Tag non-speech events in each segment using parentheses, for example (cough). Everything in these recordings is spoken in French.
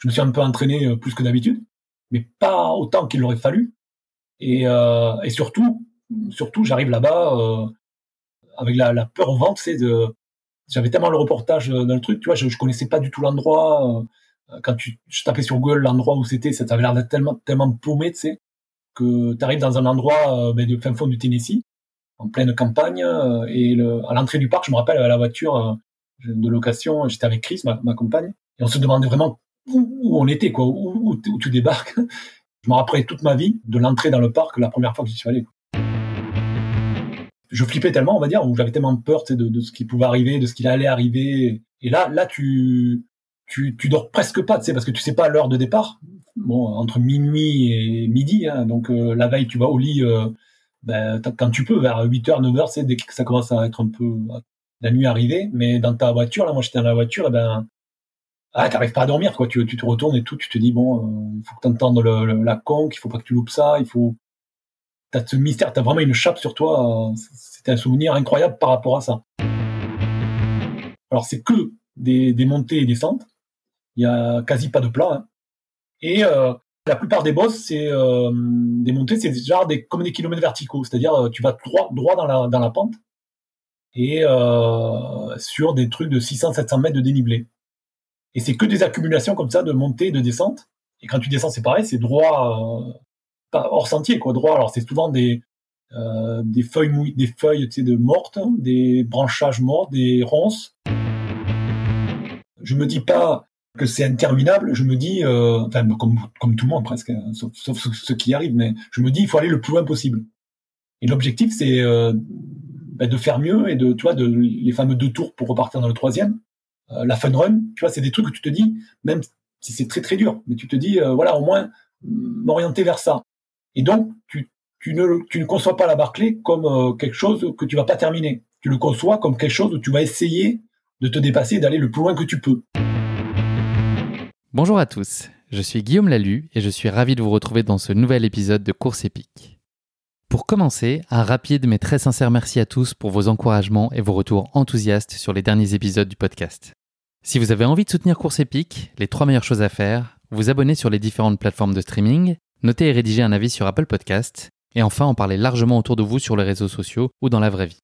je me suis un peu entraîné plus que d'habitude, mais pas autant qu'il aurait fallu. Et, et surtout, surtout, j'arrive là-bas avec la, peur au ventre, c'est de, j'avais tellement le reportage dans le truc, tu vois, je, je connaissais pas du tout l'endroit. quand tu, je tapais sur Google l'endroit où c'était, ça avait l'air d'être tellement, tellement paumé, tu sais, que tu arrives dans un endroit ben, de fin fond du Tennessee, en pleine campagne, et le, à l'entrée du parc, je me rappelle, à la voiture de location, j'étais avec Chris, ma, compagne, et on se demandait vraiment où, on était, quoi, où, où, tu débarques. Je me rappelais toute ma vie de l'entrée dans le parc la première fois que j'y suis allé. Je flippais tellement, on va dire, où j'avais tellement peur de, de ce qui pouvait arriver, de ce qui allait arriver. Et là, là, tu, tu, tu dors presque pas, tu sais, parce que tu sais pas l'heure de départ. Bon, entre minuit et midi, hein, donc euh, la veille, tu vas au lit euh, ben, quand tu peux, vers 8h, 9h, c'est dès que ça commence à être un peu la nuit arrivée, mais dans ta voiture, là, moi j'étais dans la voiture, et ben, ah, t'arrives pas à dormir, quoi. Tu, tu te retournes et tout, tu te dis bon, euh, il faut que t'entendes le, le, la conque, il faut pas que tu loupes ça, il faut. T'as ce mystère, t'as vraiment une chape sur toi. Euh, c'était un souvenir incroyable par rapport à ça. Alors c'est que des, des montées et descentes. Il y a quasi pas de plat. Hein. Et euh, la plupart des bosses, c'est euh, des montées, c'est genre des comme des kilomètres verticaux, c'est-à-dire tu vas droit droit dans la dans la pente et sur des trucs de 600-700 mètres de dénivelé. Et c'est que des accumulations comme ça de montée et de descente. Et quand tu descends, c'est pareil, c'est droit, euh, pas hors sentier, quoi, droit. Alors c'est souvent des euh, des feuilles mouillées, des feuilles de mortes, des branchages morts, des ronces. Je me dis pas que c'est interminable. Je me dis, euh, enfin comme comme tout le monde presque, hein, sauf, sauf ceux qui arrivent, mais je me dis il faut aller le plus loin possible. Et l'objectif c'est euh, bah, de faire mieux et de, tu vois, de les fameux deux tours pour repartir dans le troisième. Euh, la fun run, tu vois, c'est des trucs que tu te dis, même si c'est très très dur, mais tu te dis, euh, voilà, au moins m'orienter vers ça. Et donc, tu, tu ne, tu ne conçois pas la Barclay comme euh, quelque chose que tu vas pas terminer. Tu le conçois comme quelque chose où tu vas essayer de te dépasser et d'aller le plus loin que tu peux. Bonjour à tous, je suis Guillaume Lalu et je suis ravi de vous retrouver dans ce nouvel épisode de Course épique. Pour commencer, un rapide mais très sincère merci à tous pour vos encouragements et vos retours enthousiastes sur les derniers épisodes du podcast. Si vous avez envie de soutenir Course Épique, les trois meilleures choses à faire, vous abonner sur les différentes plateformes de streaming, noter et rédiger un avis sur Apple Podcast, et enfin en parler largement autour de vous sur les réseaux sociaux ou dans la vraie vie.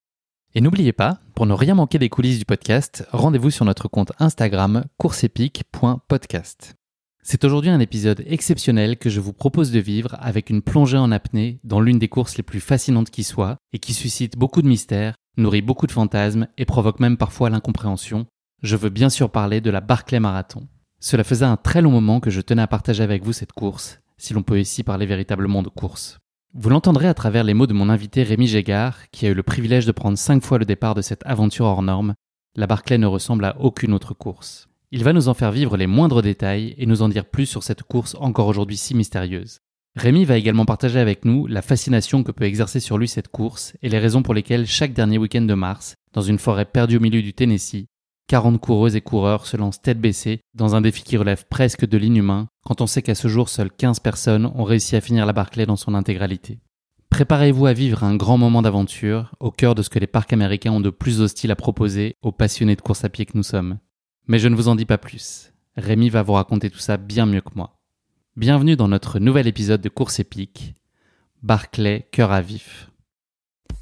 Et n'oubliez pas, pour ne rien manquer des coulisses du podcast, rendez-vous sur notre compte Instagram courseepique.podcast. C'est aujourd'hui un épisode exceptionnel que je vous propose de vivre avec une plongée en apnée dans l'une des courses les plus fascinantes qui soit et qui suscite beaucoup de mystères, nourrit beaucoup de fantasmes et provoque même parfois l'incompréhension, je veux bien sûr parler de la Barclay Marathon. Cela faisait un très long moment que je tenais à partager avec vous cette course, si l'on peut ici parler véritablement de course. Vous l'entendrez à travers les mots de mon invité Rémi Gégard, qui a eu le privilège de prendre cinq fois le départ de cette aventure hors norme. La Barclay ne ressemble à aucune autre course. Il va nous en faire vivre les moindres détails et nous en dire plus sur cette course encore aujourd'hui si mystérieuse. Rémi va également partager avec nous la fascination que peut exercer sur lui cette course et les raisons pour lesquelles chaque dernier week-end de mars, dans une forêt perdue au milieu du Tennessee, 40 coureuses et coureurs se lancent tête baissée dans un défi qui relève presque de l'inhumain quand on sait qu'à ce jour seules 15 personnes ont réussi à finir la Barclay dans son intégralité. Préparez-vous à vivre un grand moment d'aventure au cœur de ce que les parcs américains ont de plus hostile à proposer aux passionnés de course à pied que nous sommes. Mais je ne vous en dis pas plus. Rémi va vous raconter tout ça bien mieux que moi. Bienvenue dans notre nouvel épisode de Course épique. Barclay, cœur à vif.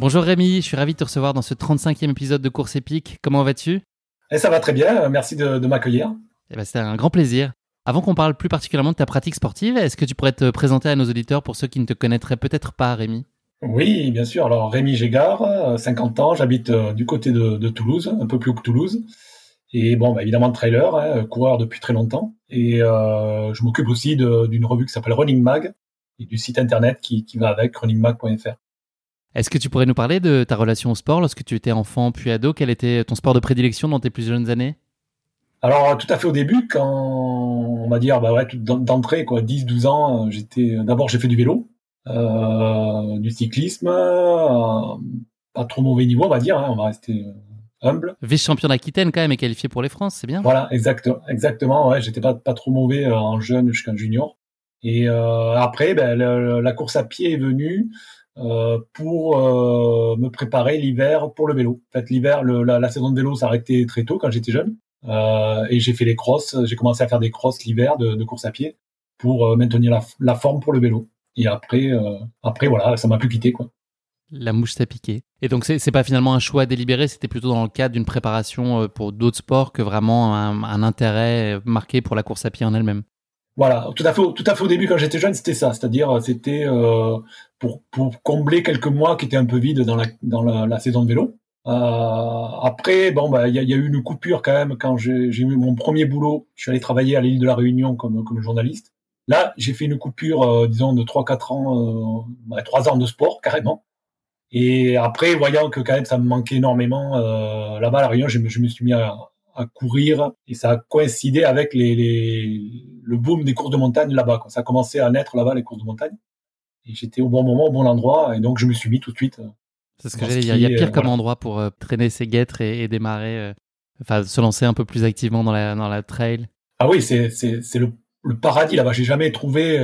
Bonjour Rémi, je suis ravi de te recevoir dans ce 35e épisode de Course épique. Comment vas-tu? Eh, Ça va très bien, merci de, m'accueillir. Eh ben, C'était un grand plaisir. Avant qu'on parle plus particulièrement de ta pratique sportive, est-ce que tu pourrais te présenter à nos auditeurs pour ceux qui ne te connaîtraient peut-être pas, Rémi? Oui, bien sûr. Alors Rémi Gégard, 50 ans, j'habite euh, du côté de, Toulouse, un peu plus haut que Toulouse. Et bon, bah, évidemment trailer, hein, coureur depuis très longtemps. Et euh, je m'occupe aussi d'une revue qui s'appelle Running Mag et du site internet qui, qui va avec runningmag.fr. Est-ce que tu pourrais nous parler de ta relation au sport lorsque tu étais enfant puis ado? Quel était ton sport de prédilection dans tes plus jeunes années? Alors tout à fait au début, quand on va dire bah ouais, d'entrée quoi, 10-12 ans, j'étais d'abord j'ai fait du vélo du cyclisme, pas trop mauvais niveau, on va dire. Hein, on va rester humble. Vice-champion d'Aquitaine quand même et qualifié pour les France, c'est bien. Voilà, exactement, exactement. Ouais, j'étais pas pas trop mauvais en jeune jusqu'en junior. Et après, ben, la course à pied est venue. Euh, pour euh, me préparer l'hiver pour le vélo. En fait, l'hiver, la, saison de vélo s'arrêtait très tôt quand j'étais jeune. Euh, et j'ai fait les crosses. J'ai commencé à faire des crosses l'hiver de, course à pied pour maintenir la, forme pour le vélo. Et après, après voilà, ça m'a plus quitté quoi. La mouche t'a piqué. Et donc c'est pas finalement un choix délibéré, c'était plutôt dans le cadre d'une préparation pour d'autres sports que vraiment un intérêt marqué pour la course à pied en elle-même? Voilà, tout à fait, tout à fait au début quand j'étais jeune, c'était ça, c'est-à-dire c'était euh, pour, pour combler quelques mois qui étaient un peu vides dans la dans la, saison de vélo. Euh, après, bon, bah il y a, y a, eu une coupure quand même quand j'ai eu mon premier boulot. Je suis allé travailler à l'île de la Réunion comme comme journaliste. Là, j'ai fait une coupure, euh, disons, de 3-4 ans, euh, bah, 3 ans de sport carrément. Et après, voyant que quand même ça me manquait énormément euh, là-bas à la Réunion, je me suis mis à, à courir et ça a coïncidé avec les, les le boom des courses de montagne là-bas. Ça a commencé à naître là-bas les courses de montagne et j'étais au bon moment, au bon endroit et donc je me suis mis tout de suite. Euh, c'est ce que j'allais dire. Il y a pire euh, comme endroit pour euh, traîner ses guêtres et, démarrer, enfin se lancer un peu plus activement dans la dans la trail. Ah oui, c'est c'est c'est le, le paradis là-bas. J'ai jamais trouvé.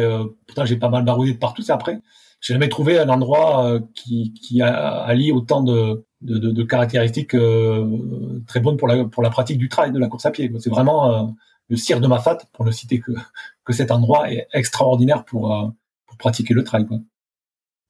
pourtant j'ai pas mal baroudé de partout. C'est après. J'ai jamais trouvé un endroit qui qui allie autant de de, caractéristiques euh, très bonnes pour la, pratique du trail, de la course à pied. C'est vraiment euh, le cire de ma fat, pour ne citer que, que cet endroit est extraordinaire pour, euh, pratiquer le trail.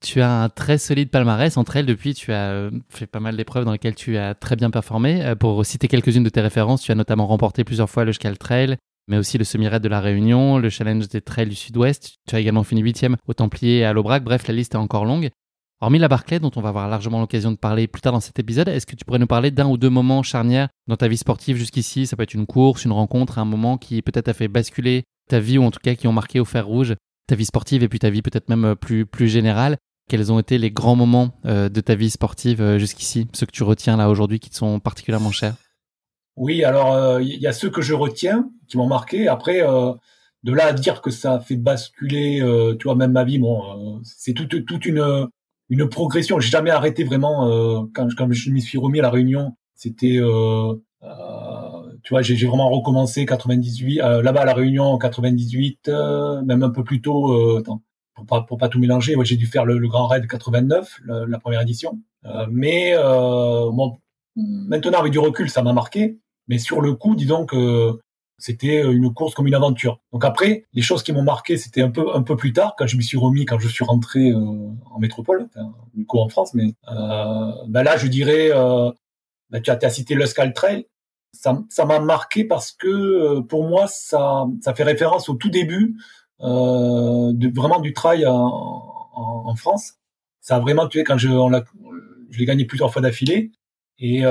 Tu as un très solide palmarès en trail depuis. Tu as fait pas mal d'épreuves dans lesquelles tu as très bien performé. Pour citer quelques-unes de tes références, tu as notamment remporté plusieurs fois le Scal Trail, mais aussi le semi-raid de la Réunion, le challenge des trails du Sud-Ouest. Tu as également fini huitième au Templier et à l'Aubrac. Bref, la liste est encore longue. Hormis la Barclay, dont on va avoir largement l'occasion de parler plus tard dans cet épisode, est-ce que tu pourrais nous parler d'un ou deux moments charnières dans ta vie sportive jusqu'ici? Ça peut être une course, une rencontre, un moment qui peut-être a fait basculer ta vie ou en tout cas qui ont marqué au fer rouge ta vie sportive et puis ta vie peut-être même plus, plus générale. Quels ont été les grands moments euh, de ta vie sportive euh, jusqu'ici, ceux que tu retiens là aujourd'hui qui te sont particulièrement chers? Oui, alors il euh, y a ceux que je retiens qui m'ont marqué. Après, de là à dire que ça a fait basculer, tu vois, même ma vie, bon, c'est toute, toute une une progression. J'ai jamais arrêté vraiment euh, quand, quand je me suis remis à la Réunion. C'était, euh, euh, tu vois, j'ai vraiment recommencé 98 euh, là-bas à la Réunion en 98, euh, même un peu plus tôt. attends, pour pas pour pas tout mélanger, ouais, j'ai dû faire le, le, Grand Raid 89, la, première édition. mais bon, maintenant avec du recul, ça m'a marqué. Mais sur le coup, disons que c'était euh, une course comme une aventure. Donc après, les choses qui m'ont marqué, c'était un peu un peu plus tard quand je me suis remis, quand je suis rentré euh, en métropole, du coup en France. Mais euh, ben là, je dirais, euh, ben tu as, as cité le Trail. Ça m'a marqué parce que euh, pour moi, ça ça fait référence au tout début euh, de vraiment du trail en, en, en, France. Ça a vraiment tué quand je je l'ai gagné plusieurs fois d'affilée. Et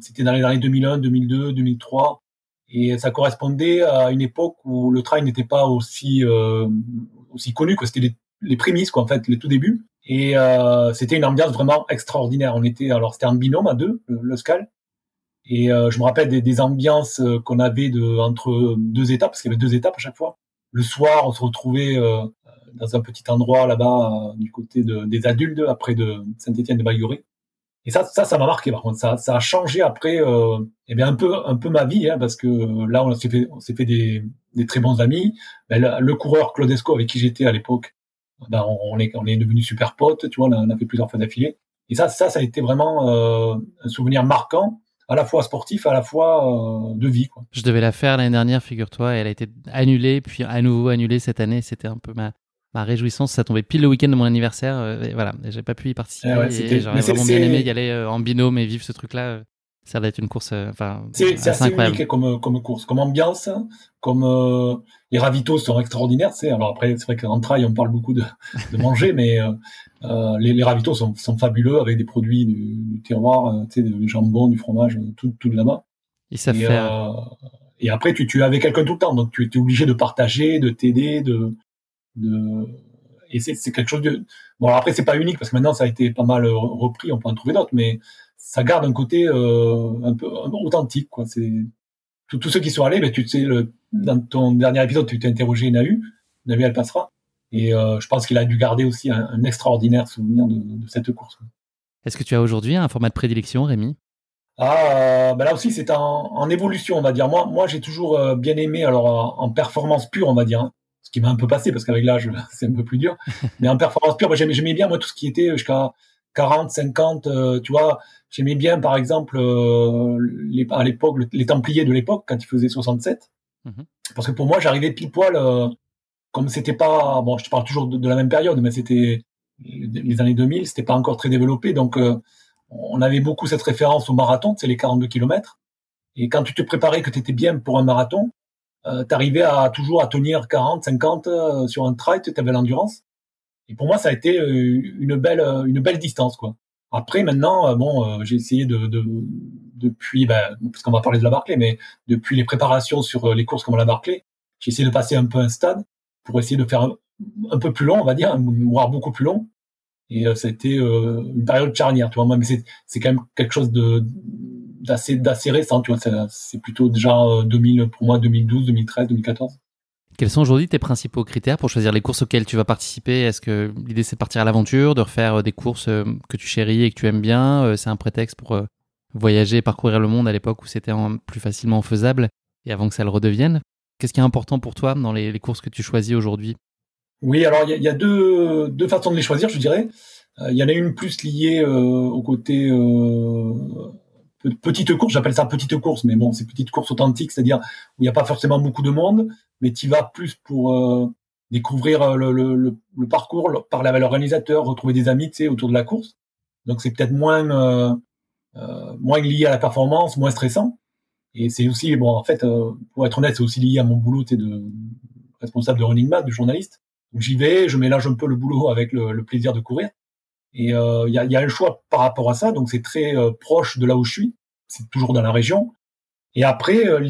c'était dans les années 2001, 2002, 2003 et ça correspondait à une époque où le trail n'était pas aussi euh, aussi connu que c'était les, prémices quoi en fait les tout débuts. Et euh, c'était une ambiance vraiment extraordinaire. On était alors c'était en binôme à deux le, le Scal et euh, je me rappelle des, des ambiances euh, qu'on avait de entre deux étapes parce qu'il y avait deux étapes à chaque fois. Le soir on se retrouvait euh, dans un petit endroit là-bas euh, du côté de, des adultes après de Saint-Étienne de Baïgoré et ça, ça, ça m'a marqué. Par contre, ça, ça a changé après, euh, eh bien un peu, un peu ma vie, hein, parce que là, on s'est fait, on s'est fait des, des très bons amis. Ben, le, le, coureur Claudesco avec qui j'étais à l'époque, ben, on, est, on est devenu super potes. Tu vois, on a, fait plusieurs fois d'affilée. Et ça, ça, ça a été vraiment euh, un souvenir marquant, à la fois sportif, à la fois euh, de vie. Quoi. Je devais la faire l'année dernière, figure-toi. Elle a été annulée, puis à nouveau annulée cette année. C'était un peu ma, ma réjouissance, ça tombait pile le week-end de mon anniversaire. Euh, et voilà, j'ai pas pu y participer. Eh j'aurais vraiment bien aimé y aller euh, en binôme et vivre ce truc-là. Ça va être une course, euh, enfin, c'est assez, unique comme comme course, comme ambiance, comme les ravitaux sont extraordinaires. C'est alors après, c'est vrai qu'en trail, on parle beaucoup de, de manger, mais les, les ravitaux sont, sont, fabuleux avec des produits du, du terroir, tu sais, du jambon, du fromage, tout, tout là-bas. Et ça fait. et après, tu, tu es avec quelqu'un tout le temps, donc tu es obligé de partager, de t'aider, de de et c'est quelque chose de bon après c'est pas unique parce que maintenant ça a été pas mal repris on peut en trouver d'autres mais ça garde un côté euh, un peu authentique quoi c'est tous ceux qui sont allés ben, tu sais le, dans ton dernier épisode tu t'es interrogé Nahu Nahu elle passera Et je pense qu'il a dû garder aussi un, extraordinaire souvenir de, cette course. Est-ce que tu as aujourd'hui un format de prédilection, Rémi? Ah, ben là aussi c'est en, évolution, on va dire. Moi, moi j'ai toujours bien aimé, alors en, performance pure, on va dire, hein, ce qui m'a un peu passé parce qu'avec l'âge (laughs) c'est un peu plus dur. Mais en performance pure, j'aimais bien moi tout ce qui était jusqu'à 40, 50, euh, tu vois. J'aimais bien, par exemple, euh, les, à l'époque, les Templiers de l'époque, quand ils faisaient 67. Mhm. Parce que pour moi, j'arrivais pile poil, euh, comme c'était pas, bon, je te parle toujours de, la même période, mais c'était les années 2000, c'était pas encore très développé, donc on avait beaucoup cette référence au marathon, c'est les 42 km. Et quand tu te préparais, que tu étais bien pour un marathon, euh, tu arrivais à toujours à tenir 40, 50 sur un trail, tu avais l'endurance. Et pour moi, ça a été euh, une belle, euh, une belle distance, quoi. Après, maintenant, euh, bon, j'ai essayé de, de depuis, ben, parce qu'on va parler de la Barclay, mais depuis les préparations sur les courses comme la Barclay, j'ai essayé de passer un peu un stade pour essayer de faire un, peu plus long, on va dire, voire beaucoup plus long. Et ça a été une période charnière, tu vois. Mais c'est, c'est quand même quelque chose de d'assez d'assez récent, tu vois. C'est plutôt déjà 2000 pour moi, 2012, 2013, 2014. Quels sont aujourd'hui tes principaux critères pour choisir les courses auxquelles tu vas participer? Est-ce que l'idée c'est de partir à l'aventure, de refaire euh, des courses euh, que tu chéris et que tu aimes bien euh, C'est un prétexte pour voyager parcourir le monde à l'époque où c'était plus facilement faisable et avant que ça le redevienne? Qu'est-ce qui est important pour toi dans les, courses que tu choisis aujourd'hui? Oui, alors il y, a, deux, deux, façons de les choisir, je dirais. Il y en a une plus liée au côté petite course, j'appelle ça petite course, mais bon, c'est petite course authentique, c'est-à-dire où il n'y a pas forcément beaucoup de monde, mais tu vas plus pour euh, découvrir euh, le, le, le, parcours, parler avec l'organisateur, retrouver des amis, tu sais, autour de la course. Donc c'est peut-être moins euh, euh, moins lié à la performance, moins stressant. Et c'est aussi, bon, en fait, pour être honnête, c'est aussi lié à mon boulot, tu de responsable de running man, de journaliste. J'y vais, je mélange un peu le boulot avec le, le plaisir de courir. Et il euh, y, a, y, a, un choix par rapport à ça, donc c'est très euh, proche de là où je suis. C'est toujours dans la région. Et après, euh,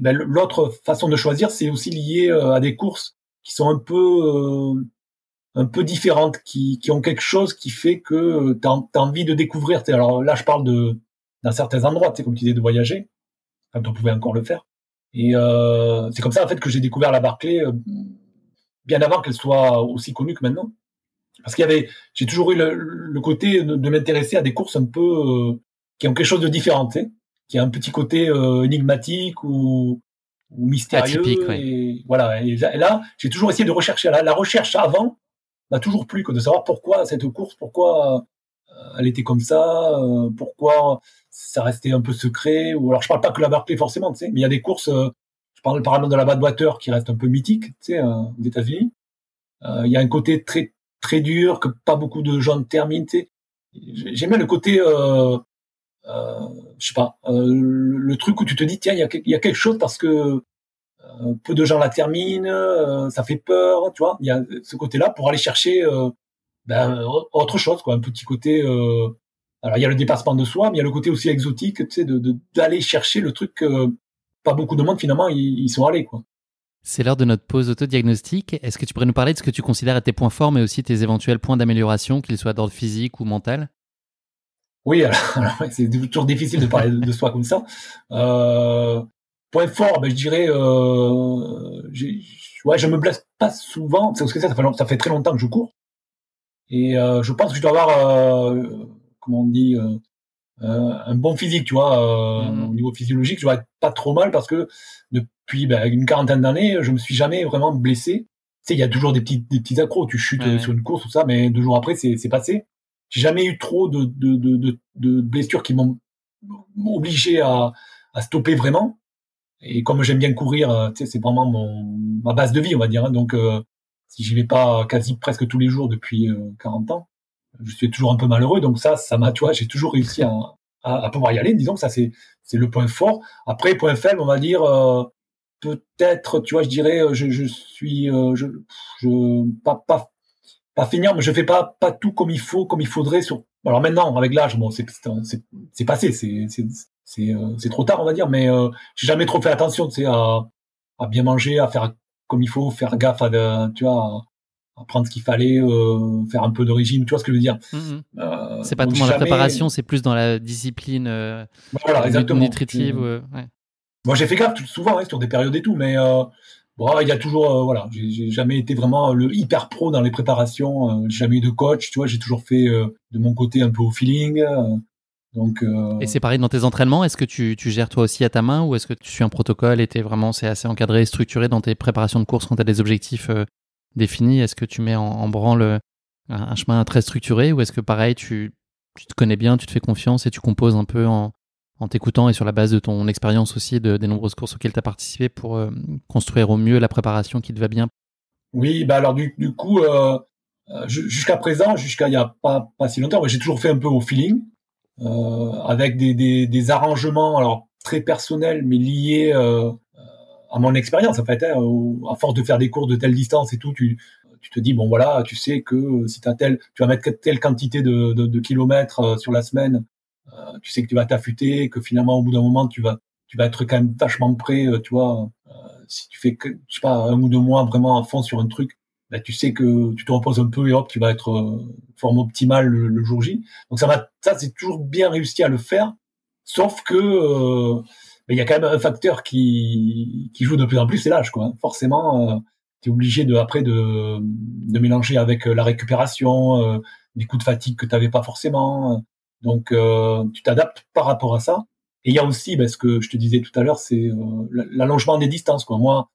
ben, l'autre façon de choisir, c'est aussi lié à des courses qui sont un peu un peu différentes, qui, qui ont quelque chose qui fait que tu as, envie de découvrir. Alors là, je parle de dans certains endroits, comme tu disais, de voyager, quand on pouvait encore le faire. Et euh, c'est comme ça en fait que j'ai découvert la Barclay bien avant qu'elle soit aussi connue que maintenant parce qu'il y avait, j'ai toujours eu le, côté de, m'intéresser à des courses un peu euh, qui ont quelque chose de différent, tu sais, qui a un petit côté euh, énigmatique ou, ou mystérieux. Atypique, et, voilà. Et là, j'ai toujours essayé de rechercher. La, la recherche avant m'a toujours plu que de savoir pourquoi cette course, pourquoi euh, elle était comme ça, pourquoi ça restait un peu secret. Ou alors, je parle pas que la Barclay forcément, tu sais, mais il y a des courses. je parle par exemple de la Badwater qui reste un peu mythique, tu sais, aux États-Unis. Il y a un côté très très dur, que pas beaucoup de gens terminent. J'aime le côté, euh, euh, je sais pas, euh, le truc où tu te dis tiens, il y a, quelque chose parce que euh, peu de gens la terminent, euh, ça fait peur, tu vois. Il y a ce côté-là pour aller chercher ben, autre chose, quoi, un petit côté. alors il y a le dépassement de soi, mais il y a le côté aussi exotique, tu sais, d'aller chercher le truc que pas beaucoup de monde finalement ils, ils sont allés, quoi. C'est l'heure de notre pause autodiagnostic. Est-ce que tu pourrais nous parler de ce que tu considères être tes points forts, mais aussi tes éventuels points d'amélioration, qu'ils soient d'ordre physique ou mental? Oui, (laughs) c'est toujours difficile de parler de soi comme ça. Euh, point fort, ben, je dirais, euh, ouais, je me blesse pas souvent, parce que ça, ça fait, ça fait très longtemps que je cours. Et euh, je pense que je dois avoir, euh, comment on dit, euh, un bon physique, tu vois, mmh. au niveau physiologique, je vais être pas trop mal parce que depuis ben, une quarantaine d'années, je me suis jamais vraiment blessé. Tu sais, il y a toujours des petits, des petits accros. Tu chutes sur une course, tout ça, mais deux jours après, c'est, c'est passé. J'ai jamais eu trop de, de, de, de, blessures qui m'ont obligé à, à stopper vraiment. Et comme j'aime bien courir, euh, c'est vraiment mon, ma base de vie, on va dire. Hein. Donc, euh, si j'y vais pas quasi presque tous les jours depuis 40 euh, ans, je suis toujours un peu malheureux. Donc ça, ça m'a, tu vois, j'ai toujours réussi à, à, pouvoir y aller. Disons que ça, c'est, c'est le point fort. Après, point faible, on va dire, peut-être, tu vois, je dirais, euh, je, je suis, euh, je, je, pas, pas, pas finir, mais je fais pas, pas tout comme il faut, comme il faudrait sur. Alors maintenant, avec l'âge, bon, c'est, c'est, passé, c'est, c'est, c'est, euh, c'est trop tard, on va dire, mais euh, j'ai jamais trop fait attention, tu sais, à, à bien manger, à faire comme il faut, faire gaffe à, tu vois, à, prendre ce qu'il fallait, euh, faire un peu de régime, tu vois ce que je veux dire. Mm-hmm. c'est pas dans la préparation, c'est plus dans la discipline voilà, exactement. nutritive. ouais. Moi, j'ai fait gaffe souvent hein, sur des périodes et tout, mais euh, Bon, il y a toujours, voilà, j'ai jamais été vraiment le hyper pro dans les préparations. j'ai jamais eu de coach, tu vois. J'ai toujours fait de mon côté un peu au feeling. Donc, Et c'est pareil dans tes entraînements. Est-ce que tu, tu, gères toi aussi à ta main ou est-ce que tu suis un protocole et es vraiment c'est assez encadré, structuré dans tes préparations de course quand tu as des objectifs définis? Est-ce que tu mets en, branle un, chemin très structuré ou est-ce que pareil, tu, tu, te connais bien, tu te fais confiance et tu composes un peu en, en t'écoutant et sur la base de ton expérience aussi de, des nombreuses courses auxquelles tu as participé pour euh, construire au mieux la préparation qui te va bien Oui, bah alors du, coup, euh, euh jusqu'à présent, jusqu'à il y a pas, si longtemps, j'ai toujours fait un peu au feeling, avec des, des, arrangements alors très personnels mais liés à mon expérience en fait. Hein, à force de faire des cours de telle distance et tout, tu, tu te dis bon voilà, tu sais que si as tel, tu vas mettre telle quantité de, kilomètres sur la semaine, euh, tu sais que tu vas t'affûter, que finalement au bout d'un moment tu vas tu vas être quand même vachement prêt, tu vois. si tu fais que je sais pas un ou deux mois vraiment à fond sur un truc, ben, tu sais que tu te reposes un peu et hop tu vas être forme optimale le, jour J. Donc ça va, ça c'est toujours bien réussi à le faire, sauf que ben, il y a quand même un facteur qui, qui joue de plus en plus, c'est l'âge, quoi. Forcément, tu es obligé de après de, de mélanger avec euh, la récupération, euh, des coups de fatigue que tu n'avais pas forcément. Donc euh, tu t'adaptes par rapport à ça. Et il y a aussi, ben, ce que je te disais tout à l'heure, c'est l'allongement des distances. Quoi. Moi,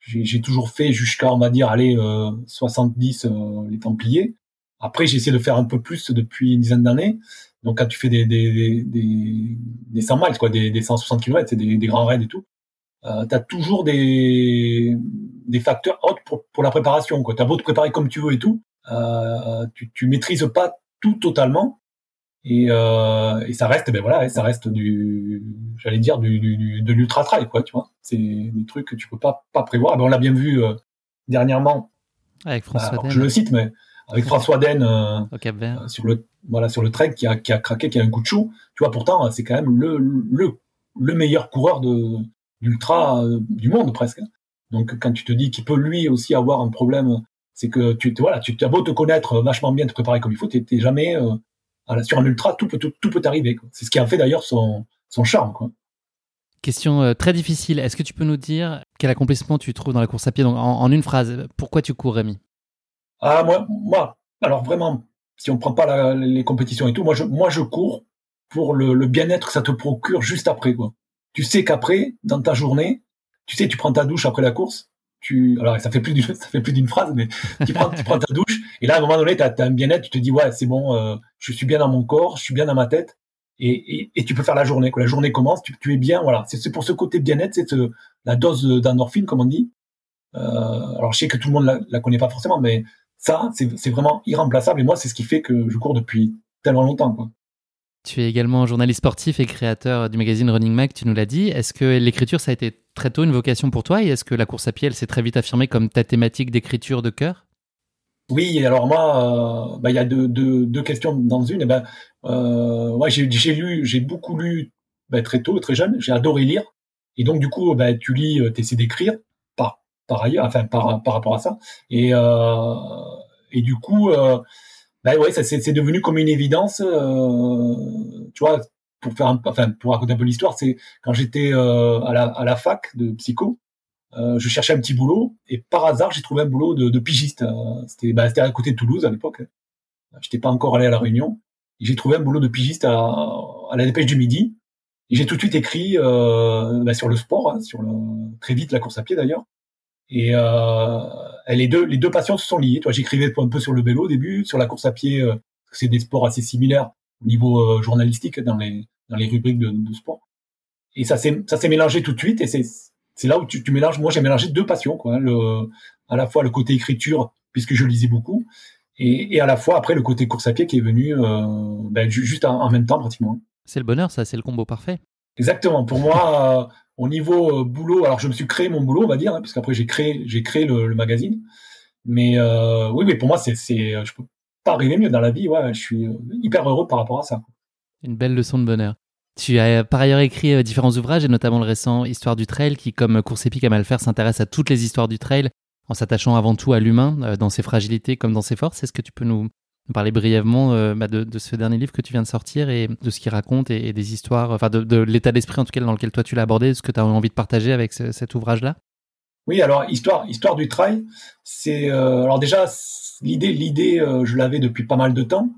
j'ai toujours fait jusqu'à, on va dire, aller 70 les Templiers. Après, j'ai essayé de faire un peu plus depuis une dizaine d'années. Donc, quand tu fais des, des, des, des 100 miles, quoi, des, des 160 km, c'est des, des grands raids et tout, euh, tu as toujours des, des facteurs autres pour, pour la préparation. Tu as beau te préparer comme tu veux et tout, euh, tu, tu maîtrises pas tout totalement. Et, euh, et ça reste, ben voilà, ça reste du, j'allais dire du, du, de l'ultra trail, quoi, tu vois. C'est des trucs que tu peux pas pas prévoir. Ben, on l'a bien vu euh, dernièrement. Avec François Je le cite, mais avec François Den euh, euh, sur le voilà sur le trek qui a qui a craqué, qui a un coup de chaud. Tu vois, pourtant c'est quand même le le le meilleur coureur de d'ultra euh, du monde presque. Donc quand tu te dis qu'il peut lui aussi avoir un problème, c'est que tu voilà, tu as beau te connaître vachement bien, te préparer comme il faut, tu jamais euh, sur un ultra, tout peut tout, peut arriver. C'est ce qui a fait d'ailleurs son son charme. Quoi. Question euh, très difficile. Est-ce que tu peux nous dire quel accomplissement tu trouves dans la course à pied? Donc en, une phrase, pourquoi tu cours, Rémi? Ah moi, moi, alors vraiment, si on prend pas les compétitions et tout, moi je moi je cours pour le, le bien-être que ça te procure juste après quoi tu sais qu'après, dans ta journée, tu sais, tu prends ta douche après la course. Alors ça fait plus d'une, (laughs) ça fait plus d'une phrase, mais tu prends, tu prends ta douche et là à un moment donné, tu as, un bien-être, tu te dis ouais, c'est bon, euh, je suis bien dans mon corps, je suis bien dans ma tête et, et, tu peux faire la journée. Quand la journée commence, tu, es bien, voilà. C'est pour ce côté bien-être, c'est la dose d'endorphine comme on dit. Euh, alors je sais que tout le monde la, la connaît pas forcément, mais ça, c'est vraiment irremplaçable et moi, c'est ce qui fait que je cours depuis tellement longtemps. Quoi. Tu es également journaliste sportif et créateur du magazine Running Mag, tu nous l'as dit. Est-ce que l'écriture, ça a été très tôt une vocation pour toi et est-ce que la course à pied, elle s'est très vite affirmée comme ta thématique d'écriture de cœur? Oui, alors moi, euh, bah, il y a deux, questions dans une. Eh ben, euh, j'ai lu, j'ai beaucoup lu bah, très tôt, très jeune. J'ai adoré lire. Et donc, du coup, bah, tu lis, euh, tu essaies d'écrire par, par ailleurs, enfin, par, par rapport à ça. Et, euh, et du coup, euh, ben ouais, c'est devenu comme une évidence. Euh, tu vois, pour faire, un, enfin pour raconter un peu l'histoire, c'est quand j'étais euh, à, la, à la fac de psycho, euh, je cherchais un petit boulot et par hasard j'ai trouvé un boulot de, de pigiste. Euh, c'était bah, à côté de Toulouse à l'époque. J'étais pas encore allé à la Réunion. J'ai trouvé un boulot de pigiste à, à la Dépêche du Midi. Et j'ai tout de suite écrit euh, bah, sur le sport, hein, sur le, très vite la course à pied d'ailleurs. Et euh, les deux les deux passions se sont liées. Toi, j'écrivais un peu sur le vélo au début, sur la course à pied. Euh, c'est des sports assez similaires au niveau euh, journalistique dans les dans les rubriques de, de sport. Et ça s'est ça s'est mélangé tout de suite. Et c'est c'est là où tu, tu mélanges. Moi, j'ai mélangé deux passions, quoi. Le à la fois le côté écriture puisque je lisais beaucoup, et, et à la fois après le côté course à pied qui est venu euh, ben, juste en, même temps pratiquement. C'est le bonheur, ça, c'est le combo parfait. Exactement. Pour moi, au niveau euh, boulot, alors je me suis créé mon boulot, on va dire, hein, parce qu'après j'ai créé, le, magazine. Mais euh, oui, mais pour moi, c'est, c'est, je peux pas arriver mieux dans la vie. Ouais, je suis euh, hyper heureux par rapport à ça. Une belle leçon de bonheur. Tu as par ailleurs écrit différents ouvrages, et notamment le récent Histoire du trail, qui, comme course épique à mal faire, s'intéresse à toutes les histoires du trail, en s'attachant avant tout à l'humain, dans ses fragilités comme dans ses forces. Est-ce que tu peux nous, nous parler brièvement euh, bah, de, ce dernier livre que tu viens de sortir et de ce qu'il raconte et, des histoires, enfin de, l'état d'esprit en tout cas dans lequel toi tu l'as abordé, ce que tu as envie de partager avec cet ouvrage-là? Oui, alors histoire, histoire du trail, c'est alors déjà l'idée, l'idée, je l'avais depuis pas mal de temps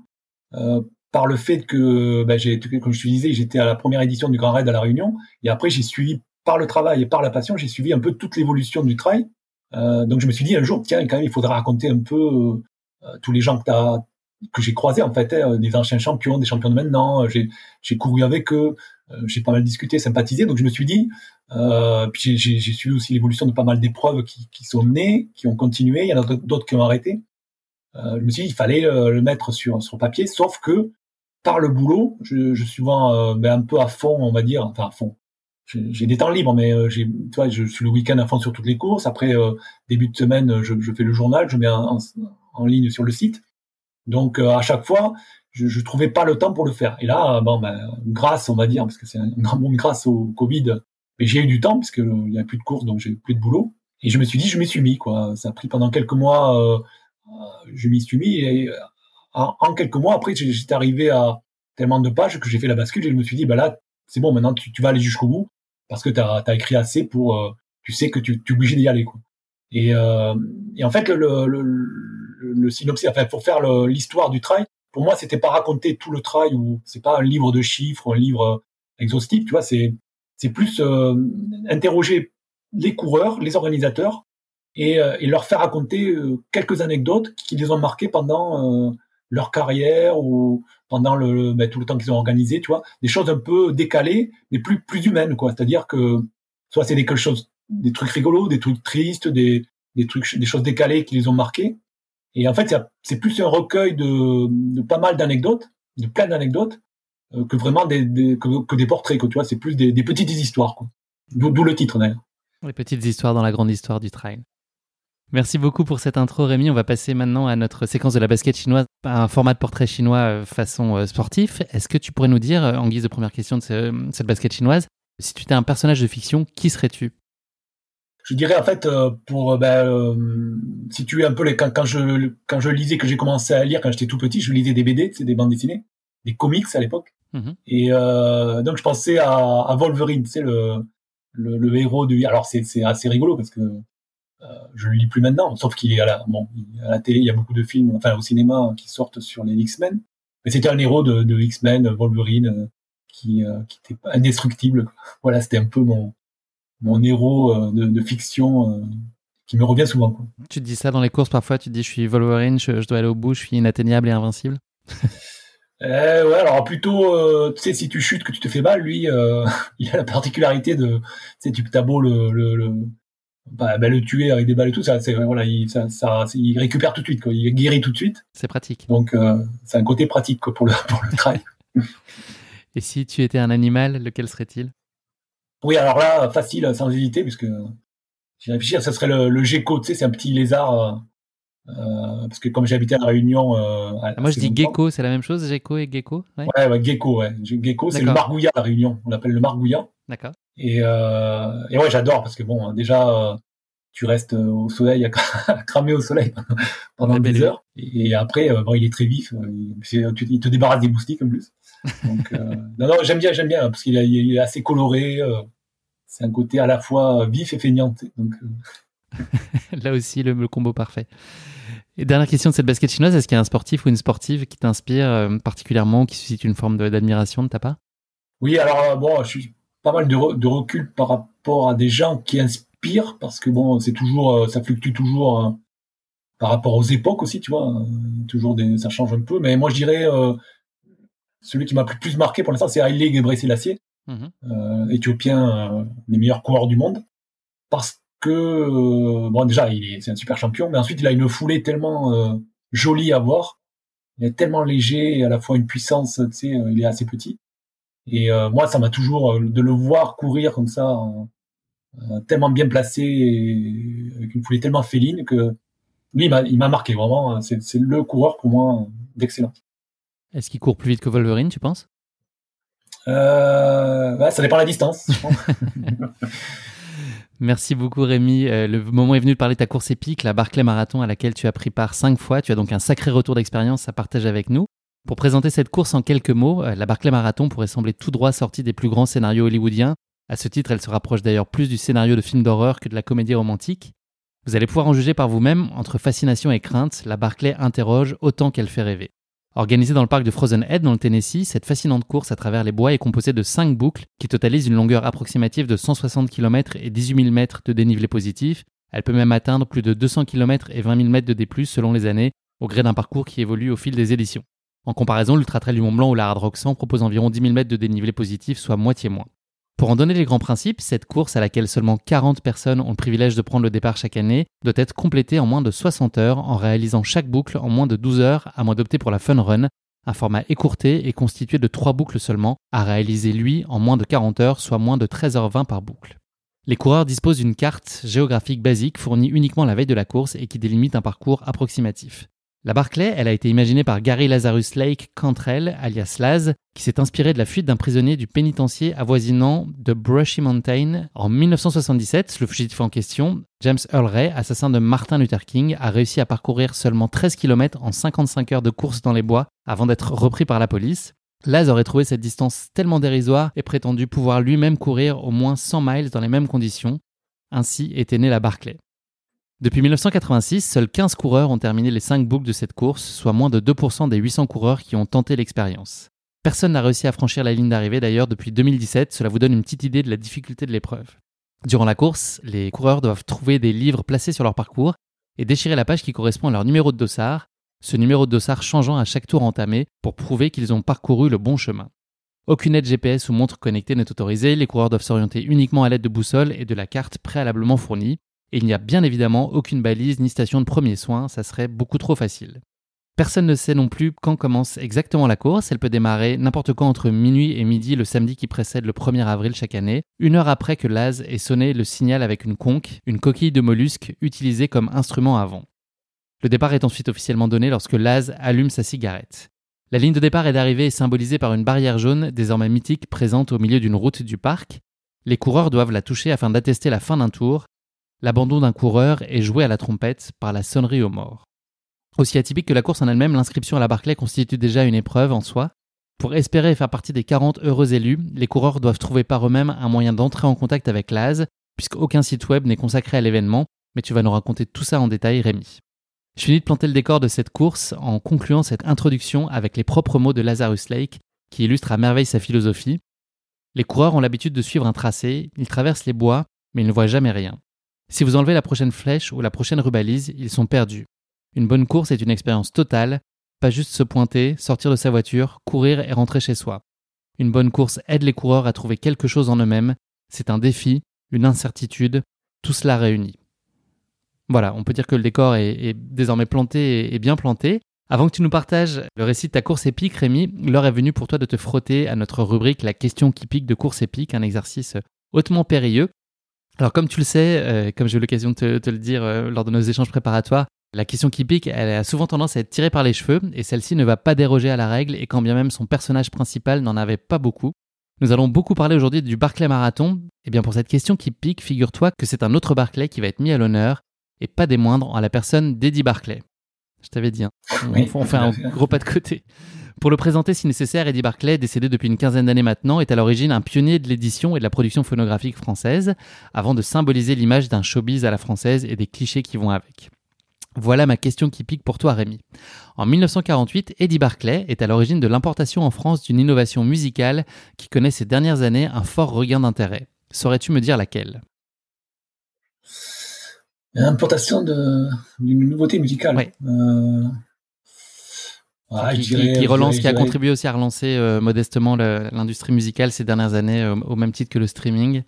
par le fait que, ben, j'ai, comme je te disais, j'étais à la première édition du Grand Raid à la Réunion, et après j'ai suivi par le travail et par la passion, j'ai suivi un peu toute l'évolution du trail. Euh, donc je me suis dit un jour, tiens, quand même, il faudra raconter un peu euh, tous les gens que t'as que j'ai croisés en fait, hein, des anciens champions, des champions de maintenant. J'ai j'ai couru avec eux, euh, j'ai pas mal discuté, sympathisé. Donc je me suis dit, euh, puis j'ai suivi aussi l'évolution de pas mal d'épreuves qui, sont nées, qui ont continué. Il y en a d'autres qui ont arrêté. Euh, je me suis dit, il fallait le mettre sur papier. Sauf que par le boulot, je, suis souvent ben, un peu à fond, on va dire, enfin à fond j'ai des temps libres, mais euh, j'ai, tu vois, je suis le week-end à fond sur toutes les courses. Après euh, début de semaine, je, fais le journal, je mets en, ligne sur le site. Donc euh, à chaque fois, je, je trouvais pas le temps pour le faire. Et là, bon, ben, grâce, on va dire, parce que c'est un (laughs) grand monde grâce au Covid, mais j'ai eu du temps parce que il y a plus de courses, donc j'ai plus de boulot. Et je me suis dit, je m'y suis mis, quoi. Ça a pris pendant quelques mois, je m'y suis mis. Et en, quelques mois, après, j'étais arrivé à tellement de pages que j'ai fait la bascule et je me suis dit, bah là, c'est bon, maintenant tu, vas aller jusqu'au bout parce que tu as, écrit assez pour, euh, tu sais que tu, tu es obligé d'y aller. Quoi. Et, euh, en fait, le, le synopsis, enfin, pour faire l'histoire du trail, pour moi, c'était pas raconter tout le trail ou c'est pas un livre de chiffres, un livre exhaustif, tu vois, c'est c'est plus euh, interroger les coureurs, les organisateurs et, euh, et leur faire raconter quelques anecdotes qui les ont marqués pendant leur carrière ou pendant le, ben, tout le temps qu'ils ont organisé, tu vois, des choses un peu décalées, mais plus plus humaines, quoi. C'est-à-dire que soit c'est des choses, des trucs rigolos, des trucs tristes, des des trucs, des choses décalées qui les ont marqués. Et en fait, c'est plus un recueil de, pas mal d'anecdotes, de plein d'anecdotes, euh, que vraiment des, que, des portraits. Tu vois, c'est plus des, petites histoires. D'où le titre d'ailleurs. Les petites histoires dans la grande histoire du trail. Merci beaucoup pour cette intro, Rémi. On va passer maintenant à notre séquence de la basket chinoise, un format de portrait chinois euh, façon euh, sportif. Est-ce que tu pourrais nous dire, en guise de première question de cette basket chinoise, si tu étais un personnage de fiction, qui serais-tu? Je dirais en fait pour ben, situer un peu les quand, je quand je lisais que j'ai commencé à lire quand j'étais tout petit je lisais des BD c'est des bandes dessinées des comics à l'époque mmh et donc je pensais à, à Wolverine c'est le, le, le héros du alors c'est assez rigolo parce que euh, je le lis plus maintenant, sauf qu'il est à la, bon, à la télé, il y a beaucoup de films, enfin au cinéma, qui sortent sur les X-Men. Mais c'était un héros de, de X-Men, Wolverine, euh, qui, euh, qui était indestructible. Voilà, c'était un peu mon, mon héros de, de fiction qui me revient souvent. Quoi. Tu te dis ça dans les courses parfois, tu te dis je suis Wolverine, je, je dois aller au bout, je suis inatteignable et invincible (laughs) eh ouais, alors plutôt, tu sais, si tu chutes, que tu te fais mal, lui, euh, (laughs) il a la particularité de, tu sais, tu as beau le, le, le, bah, bah, le tuer avec des balles et tout, ça, c'est voilà, il, ça, ça, il récupère tout de suite, quoi. Il guérit tout de suite. C'est pratique. Donc, euh, c'est un côté pratique quoi, pour le pour le trail. (laughs) et si tu étais un animal, lequel serait-il? Oui, alors là, facile, sans hésiter, puisque j'ai réfléchi, ça serait le, le gecko. Tu sais, c'est un petit lézard. Euh, euh parce que comme j'habitais à la Réunion, euh, ah, moi je dis gecko, c'est la même chose, gecko et gecko. Ouais, ouais, ouais gecko, ouais. Gecko, c'est le margouillat à la Réunion. On l'appelle le margouillat. D'accord. Et, euh, et ouais, j'adore parce que bon, déjà, tu restes au soleil, (laughs) à cramer au soleil pendant des heures. Et, après, bon, il est très vif. Il, il te débarrasse des moustiques en plus. Donc, non, non, j'aime bien, j'aime bien parce qu'il est assez coloré. c'est un côté à la fois vif et feignant. Donc, (laughs) Là aussi, le, le, combo parfait. Et dernière question de cette basket chinoise, est-ce qu'il y a un sportif ou une sportive qui t'inspire particulièrement, qui suscite une forme d'admiration de ta part? Oui, alors bon, je suis pas mal de, de, recul par rapport à des gens qui inspirent parce que bon, c'est toujours, euh, ça fluctue toujours euh, par rapport aux époques aussi, tu vois. Euh, toujours des, ça change un peu. Mais moi, je dirais celui qui m'a le plus marqué pour l'instant, c'est Haile Gebrselassie, mmh. éthiopien, les meilleurs coureurs du monde, parce que bon, déjà, il est, c'est un super champion, mais ensuite, il a une foulée tellement jolie à voir. Il est tellement léger et à la fois une puissance, tu sais, il est assez petit. Et euh, moi, ça m'a toujours euh, de le voir courir comme ça, euh, tellement bien placé, et, avec une foulée tellement féline que lui, il m'a marqué vraiment. Hein. C'est le coureur pour moi d'excellent. Est-ce qu'il court plus vite que Wolverine, tu penses? Euh, ouais, Ça dépend de la distance. (laughs) Merci beaucoup Rémi. le moment est venu de parler de ta course épique, la Barclay Marathon à laquelle tu as pris part cinq fois. Tu as donc un sacré retour d'expérience à partager avec nous. Pour présenter cette course en quelques mots, euh, la Barclay Marathon pourrait sembler tout droit sortie des plus grands scénarios hollywoodiens. À ce titre, elle se rapproche d'ailleurs plus du scénario de film d'horreur que de la comédie romantique. Vous allez pouvoir en juger par vous-même, entre fascination et crainte, la Barclay interroge autant qu'elle fait rêver. Organisée dans le parc de Frozen Head dans le Tennessee, cette fascinante course à travers les bois est composée de 5 boucles qui totalisent une longueur approximative de 160 km et 18 000 mètres de dénivelé positif. Elle peut même atteindre plus de 200 km et 20 000 mètres de D+, selon les années, au gré d'un parcours qui évolue au fil des éditions. En comparaison, l'Ultra Trail du Mont Blanc ou la Hard Rock 100 propose environ 10 000 mètres de dénivelé positif, soit moitié moins. Pour en donner les grands principes, cette course à laquelle seulement 40 personnes ont le privilège de prendre le départ chaque année doit être complétée en moins de 60 heures en réalisant chaque boucle en moins de 12 heures à moins d'opter pour la Fun Run, un format écourté et constitué de 3 boucles seulement, à réaliser lui en moins de 40 heures, soit moins de 13h20 par boucle. Les coureurs disposent d'une carte géographique basique fournie uniquement la veille de la course et qui délimite un parcours approximatif. La Barclay, elle a été imaginée par Gary Lazarus Lake Cantrell, alias Laz, qui s'est inspiré de la fuite d'un prisonnier du pénitencier avoisinant de Brushy Mountain. En 1977, le fugitif en question, James Earl Ray, assassin de Martin Luther King, a réussi à parcourir seulement 13 km en 55 heures de course dans les bois avant d'être repris par la police. Laz aurait trouvé cette distance tellement dérisoire et prétendu pouvoir lui-même courir au moins 100 miles dans les mêmes conditions. Ainsi était née la Barclay. Depuis 1986, seuls 15 coureurs ont terminé les 5 boucles de cette course, soit moins de 2% des 800 coureurs qui ont tenté l'expérience. Personne n'a réussi à franchir la ligne d'arrivée d'ailleurs depuis 2017, cela vous donne une petite idée de la difficulté de l'épreuve. Durant la course, les coureurs doivent trouver des livres placés sur leur parcours et déchirer la page qui correspond à leur numéro de dossard, ce numéro de dossard changeant à chaque tour entamé pour prouver qu'ils ont parcouru le bon chemin. Aucune aide GPS ou montre connectée n'est autorisée, les coureurs doivent s'orienter uniquement à l'aide de boussole et de la carte préalablement fournie. Et il n'y a bien évidemment aucune balise ni station de premier soin, ça serait beaucoup trop facile. Personne ne sait non plus quand commence exactement la course, elle peut démarrer n'importe quand entre minuit et midi le samedi qui précède le 1er avril chaque année, une heure après que Laz ait sonné le signal avec une conque, une coquille de mollusque utilisée comme instrument avant. Le départ est ensuite officiellement donné lorsque Laz allume sa cigarette. La ligne de départ et d'arrivée est symbolisée par une barrière jaune désormais mythique présente au milieu d'une route du parc. Les coureurs doivent la toucher afin d'attester la fin d'un tour, L'abandon d'un coureur est joué à la trompette par la sonnerie aux morts. Aussi atypique que la course en elle-même, l'inscription à la Barclay constitue déjà une épreuve en soi. Pour espérer faire partie des 40 heureux élus, les coureurs doivent trouver par eux-mêmes un moyen d'entrer en contact avec l'AS, puisqu'aucun site web n'est consacré à l'événement, mais tu vas nous raconter tout ça en détail, Rémi. Je finis de planter le décor de cette course en concluant cette introduction avec les propres mots de Lazarus Lake, qui illustrent à merveille sa philosophie. Les coureurs ont l'habitude de suivre un tracé, ils traversent les bois, mais ils ne voient jamais rien. Si vous enlevez la prochaine flèche ou la prochaine rubalise, ils sont perdus. Une bonne course est une expérience totale, pas juste se pointer, sortir de sa voiture, courir et rentrer chez soi. Une bonne course aide les coureurs à trouver quelque chose en eux-mêmes, c'est un défi, une incertitude, tout cela réuni. Voilà, on peut dire que le décor est, désormais planté et, bien planté. Avant que tu nous partages le récit de ta course épique, Rémi, l'heure est venue pour toi de te frotter à notre rubrique La question qui pique de course épique, un exercice hautement périlleux alors comme tu le sais, euh, comme j'ai eu l'occasion de te, le dire euh, lors de nos échanges préparatoires, la question qui pique, elle a souvent tendance à être tirée par les cheveux, et celle-ci ne va pas déroger à la règle, et quand bien même son personnage principal n'en avait pas beaucoup. Nous allons beaucoup parler aujourd'hui du Barclay Marathon. Et eh bien pour cette question qui pique, figure-toi que c'est un autre Barclay qui va être mis à l'honneur, et pas des moindres, en la personne d'Eddie Barclay. Je t'avais dit, hein. on fait un (laughs) gros pas de côté. Pour le présenter si nécessaire, Eddie Barclay, décédé depuis une quinzaine d'années maintenant, est à l'origine un pionnier de l'édition et de la production phonographique française, avant de symboliser l'image d'un showbiz à la française et des clichés qui vont avec. Voilà ma question qui pique pour toi Rémi. En 1948, Eddie Barclay est à l'origine de l'importation en France d'une innovation musicale qui connaît ces dernières années un fort regain d'intérêt. Saurais-tu me dire laquelle? L'importation d'une nouveauté musicale. Oui. Euh, qui, relance, qui a contribué aussi à relancer euh, modestement l'industrie musicale ces dernières années, euh, au même titre que le streaming.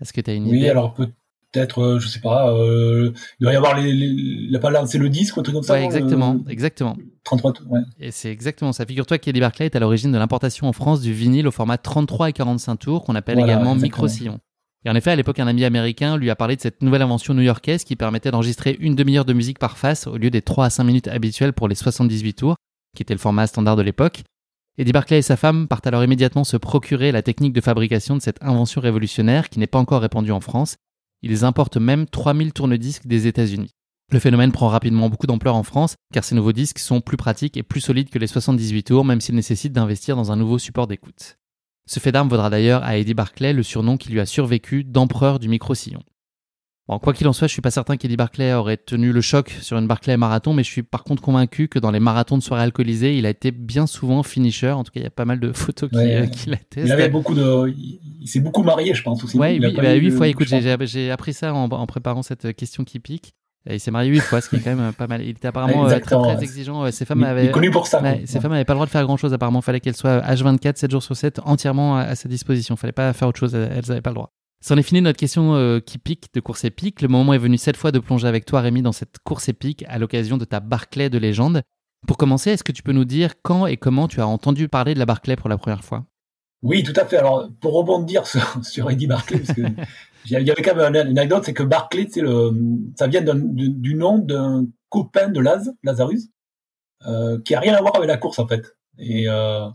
Est-ce que tu as une idée? Oui, alors peut-être, euh, je sais pas, il doit y avoir les, il a pas lancé le disque ou un truc comme ça. Ouais, exactement, exactement. 33, ouais. Et c'est exactement ça. Figure-toi qu'Eddie Barclay est à l'origine de l'importation en France du vinyle au format 33 et 45 tours, qu'on appelle également micro-sillon. Et en effet, à l'époque, un ami américain lui a parlé de cette nouvelle invention new-yorkaise qui permettait d'enregistrer une demi-heure de musique par face au lieu des 3 à 5 minutes habituelles pour les 78 tours, qui était le format standard de l'époque. Eddie Barclay et sa femme partent alors immédiatement se procurer la technique de fabrication de cette invention révolutionnaire qui n'est pas encore répandue en France. Ils importent même 3000 tourne-disques des États-Unis. Le phénomène prend rapidement beaucoup d'ampleur en France, car ces nouveaux disques sont plus pratiques et plus solides que les 78 tours, même s'ils nécessitent d'investir dans un nouveau support d'écoute. Ce fait d'armes vaudra d'ailleurs à Eddie Barclay le surnom qui lui a survécu d'empereur du micro-sillon. Bon, quoi qu'il en soit, je suis pas certain qu'Eddie Barclay aurait tenu le choc sur une Barclay marathon, mais je suis par contre convaincu que dans les marathons de soirée alcoolisée, il a été bien souvent finisher. En tout cas, il y a pas mal de photos qui, Ouais. euh, (laughs) qui l'attestent. Il avait beaucoup de, il, s'est beaucoup marié, je pense aussi. Ouais, Il bah, eu huit de- fois. Écoute, j'ai- appris ça en, en préparant cette question qui pique. Et il s'est marié huit fois, ce qui est quand même pas mal. Il était apparemment euh, très exigeant. Ses femmes Il, il avaient, est connu pour ça. ouais, femmes avaient pas le droit de faire grand chose. Apparemment, fallait qu'elles soient H24, 7 jours sur 7, entièrement à, à sa disposition. Fallait pas faire autre chose. Elles avaient pas le droit. C'en est fini notre question euh, qui pique de course épique. Le moment est venu cette fois de plonger avec toi, Rémi, dans cette course épique à l'occasion de ta Barclay de légende. Pour commencer, est-ce que tu peux nous dire quand et comment tu as entendu parler de la Barclay pour la première fois? Oui, tout à fait. Alors, pour rebondir sur, sur Eddie Barclay, parce que il y avait quand même une anecdote, c'est que Barclay, c'est le, ça vient d'un- du, du nom d'un copain de Laz, Lazarus, euh, qui a rien à voir avec la course en fait. Et euh,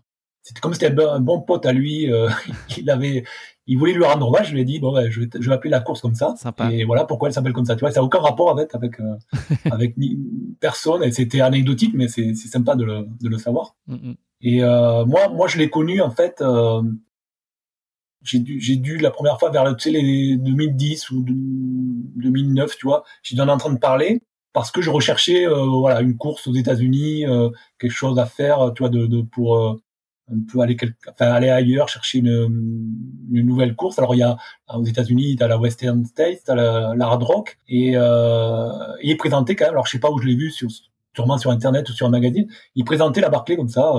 c'était comme c'était un, bon- un bon pote à lui, euh, (laughs) il avait, il voulait lui rendre hommage. Je lui ai dit bon, ben, je vais, je vais appeler la course comme ça. Sympa. Et voilà pourquoi elle s'appelle comme ça. Tu vois, ça n'a aucun rapport avec avec euh, (laughs) avec ni, personne. Et c'était anecdotique, mais c'est c'est sympa de le, de le savoir. Mm, mm. Et euh, moi, moi, je l'ai connu en fait. Euh, j'ai dû, j'ai dû la première fois vers tu sais, les 2010 ou de- 2009, tu vois. J'ai dû en entendre parler parce que je recherchais, euh, voilà, une course aux États-Unis, euh, quelque chose à faire, tu vois, de, de pour euh, un peu aller, quelque, enfin, aller ailleurs, chercher une, une nouvelle course. Alors il y a aux États-Unis, t'as la Western States, t'as la, la Hard Rock, et euh, il est présenté quand même. Alors je sais pas où je l'ai vu, sur, sûrement sur internet ou sur un magazine. Il présentait la Barclay comme ça.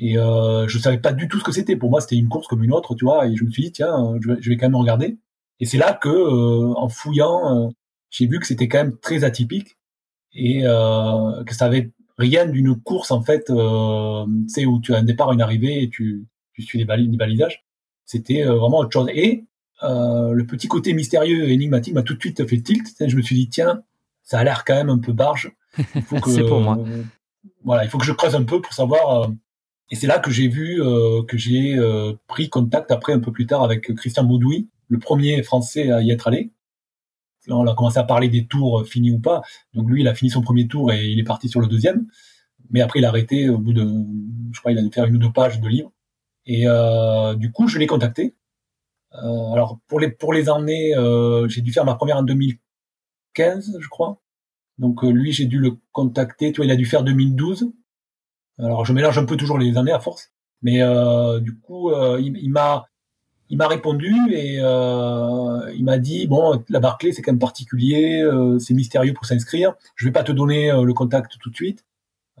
Euh, et euh, je savais pas du tout ce que c'était. Pour moi, c'était une course comme une autre, tu vois. Et je me suis dit, tiens, euh, je vais, je vais quand même regarder. Et c'est là que, euh, en fouillant, euh, j'ai vu que c'était quand même très atypique et euh, que ça avait rien d'une course en fait, euh, tu sais, où tu as un départ, une arrivée et tu, tu suis des, des balisages. C'était euh, vraiment autre chose. Et euh, le petit côté mystérieux et énigmatique m'a tout de suite fait tilt. Je me suis dit, tiens, ça a l'air quand même un peu barge. Il faut (laughs) que, C'est pour moi. euh, voilà, il faut que je creuse un peu pour savoir. Et c'est là que j'ai vu euh, que j'ai euh, pris contact après un peu plus tard avec Christian Baudouy, le premier Français à y être allé. On a commencé à parler des tours finis ou pas. Donc lui, il a fini son premier tour et il est parti sur le deuxième. Mais après, il a arrêté au bout de, je crois, il a dû faire une ou deux pages de livre. Et euh, du coup, je l'ai contacté. Euh, alors pour les pour les années, euh, j'ai dû faire ma première en 2015, je crois. Donc euh, lui, j'ai dû le contacter. Tu vois, il a dû faire 2012. Alors je mélange un peu toujours les années à force, mais euh, du coup, euh, il, il m'a il m'a répondu et euh, il m'a dit bon, la Barclay c'est quand même particulier, euh, c'est mystérieux pour s'inscrire. Je vais pas te donner euh, le contact tout de suite.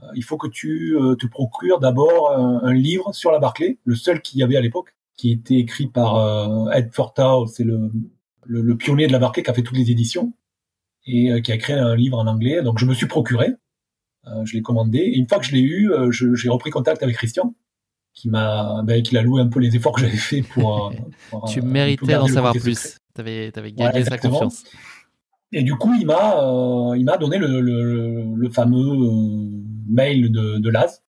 Euh, il faut que tu te procures d'abord un, un livre sur la Barclay, le seul qu'il y avait à l'époque, qui était écrit par Ed Fortau, c'est le, le, le pionnier de la Barclay qui a fait toutes les éditions et qui a écrit un livre en anglais. Donc je me suis procuré, je l'ai commandé et une fois que je l'ai eu, euh, j'ai repris contact avec Christian qui m'a ben, qui a loué un peu les efforts que j'avais fait pour, euh, (laughs) pour, Tu euh, méritais d'en savoir plus. T'avais avais Voilà, gagné sa confiance. Et du coup, il m'a euh, il m'a donné le, le, le fameux euh, mail de, de Laz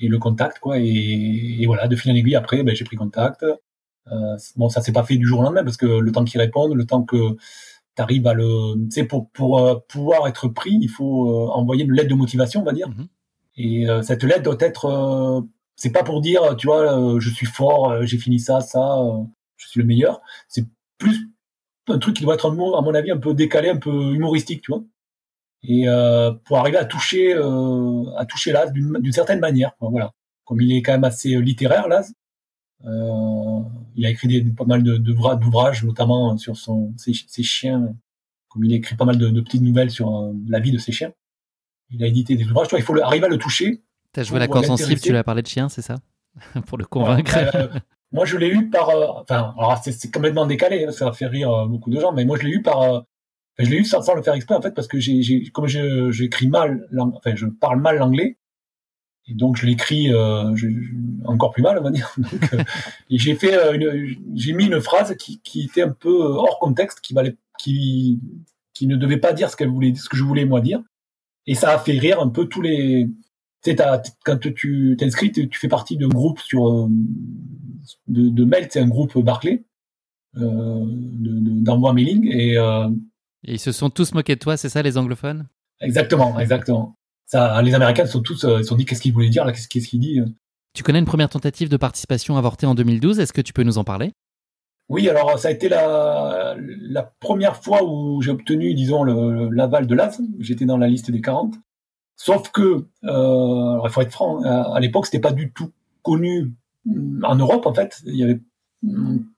et le contact quoi et, et voilà de fil en aiguille après ben, j'ai pris contact. Euh, bon ça s'est pas fait du jour au lendemain parce que le temps qu'il réponde, le temps que tu arrives à le tu sais pour pour euh, pouvoir être pris, il faut euh, envoyer une lettre de motivation on va dire. Mhm. Et euh, cette lettre doit être c'est pas pour dire tu vois je suis fort, j'ai fini ça ça, je suis le meilleur. C'est plus un truc qui doit être à mon à mon avis un peu décalé, un peu humoristique, tu vois. Et euh, pour arriver à toucher euh, à toucher Laz d'une certaine manière, quoi, voilà. Comme il est quand même assez littéraire, euh, il a écrit des, pas mal de- d'ouvra- d'ouvrages, notamment sur son ses, ses chiens. Comme il a écrit pas mal de, de petites nouvelles sur euh, la vie de ses chiens, il a édité des ouvrages. Tu il faut le- arriver à le toucher. T'as joué Pour l'accord sensible, tu lui as parlé de chien, c'est ça? (laughs) Pour le convaincre. Euh, moi, je l'ai eu par, euh, enfin, alors c'est complètement décalé, hein, ça faire rire euh, beaucoup de gens, mais moi, je l'ai eu par, euh, je l'ai eu sans, sans le faire exprès en fait, parce que j'ai, comme j'écris mal, enfin, je parle mal l'anglais, et donc je l'écris euh, encore plus mal, on va dire. (laughs) Donc, euh, et j'ai fait, euh, j'ai mis une phrase qui, qui était un peu euh, hors contexte, qui valait, qui, qui ne devait pas dire ce qu'elle voulait, ce que je voulais moi dire, et ça a fait rire un peu tous les, tu sais, quand tu t'inscris, tu, tu fais partie d'un groupe sur euh, de, de mail, c'est un groupe Barclay euh, de- de- d'envoi mailing et euh, Et ils se sont tous moqués de toi, c'est ça les anglophones? Exactement, exactement. Ça, les Américains sont tous, euh, ils se sont dit qu'est-ce qu'il voulait dire là, qu'est-ce qu'est-ce qu'il dit. euh. Tu connais une première tentative de participation avortée en 2012, est-ce que tu peux nous en parler? Oui, alors ça a été la, la première fois où j'ai obtenu, disons, l'aval de l'AS. J'étais dans la liste des 40. Sauf que, euh, il faut être franc, à l'époque, c'était pas du tout connu en Europe, en fait. Il y avait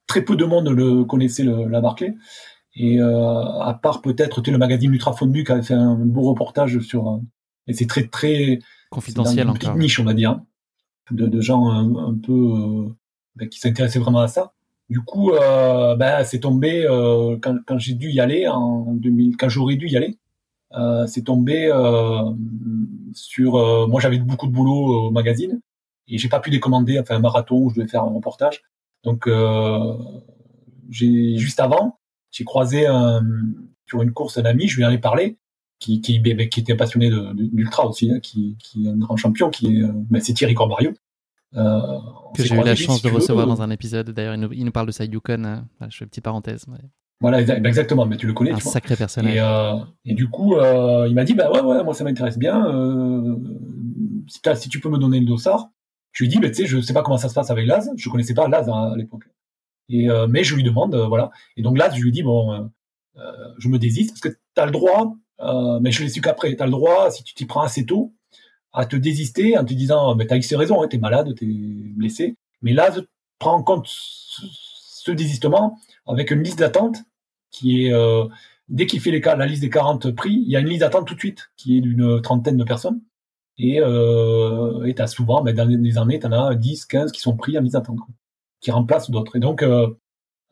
très peu de monde le connaissait le, la Barclay. Et euh, à part peut-être le magazine Ultra Fondu qui avait fait un beau reportage sur, euh, et c'est très très confidentiel une petite niche on va dire, de, de gens un, peu euh, ben, qui s'intéressaient vraiment à ça. Du coup, euh, ben, c'est tombé euh, quand, quand j'ai dû y aller en 2000, quand j'aurais dû y aller, euh, c'est tombé sur. moi, j'avais beaucoup de boulot au magazine et j'ai pas pu décommander, enfin un marathon où je devais faire un reportage. Donc, j'ai juste avant, j'ai croisé un, sur une course un ami, je lui en ai parlé, qui, qui, qui était passionné d'ultra aussi, hein, qui, qui est un grand champion, qui est, ben, c'est Thierry Corbario. Euh, que j'ai eu la chance de recevoir dans un épisode. D'ailleurs, il, il, nous parle de sa Yukon. Hein. je fais une petite parenthèse. Voilà, ben, exactement. Mais tu le connais. Un tu sacré personnage. Et, euh, et, du coup, euh, il m'a dit, bah ouais, ouais, moi ça m'intéresse bien. Euh, si, si, tu peux me donner le dossard. Je lui dis, bah, tu sais, je sais pas comment ça se passe avec Laz. Je connaissais pas Laz à l'époque. Et euh, mais je lui demande, euh, voilà. Et donc là, je lui dis bon, euh, je me désiste parce que tu as le droit, mais je l'ai su qu'après, tu as le droit, si tu t'y prends assez tôt, à te désister en te disant, mais t'as X raison, hein, t'es malade, t'es blessé. Mais là, prends en compte ce, désistement avec une liste d'attente qui est, euh, dès qu'il fait les la liste des 40 prix, il y a une liste d'attente tout de suite qui est d'une trentaine de personnes. Et euh, t'as souvent, mais dans les années, t'en as 10, 15 qui sont pris en liste d'attente qui remplace d'autres. Et donc, euh, euh,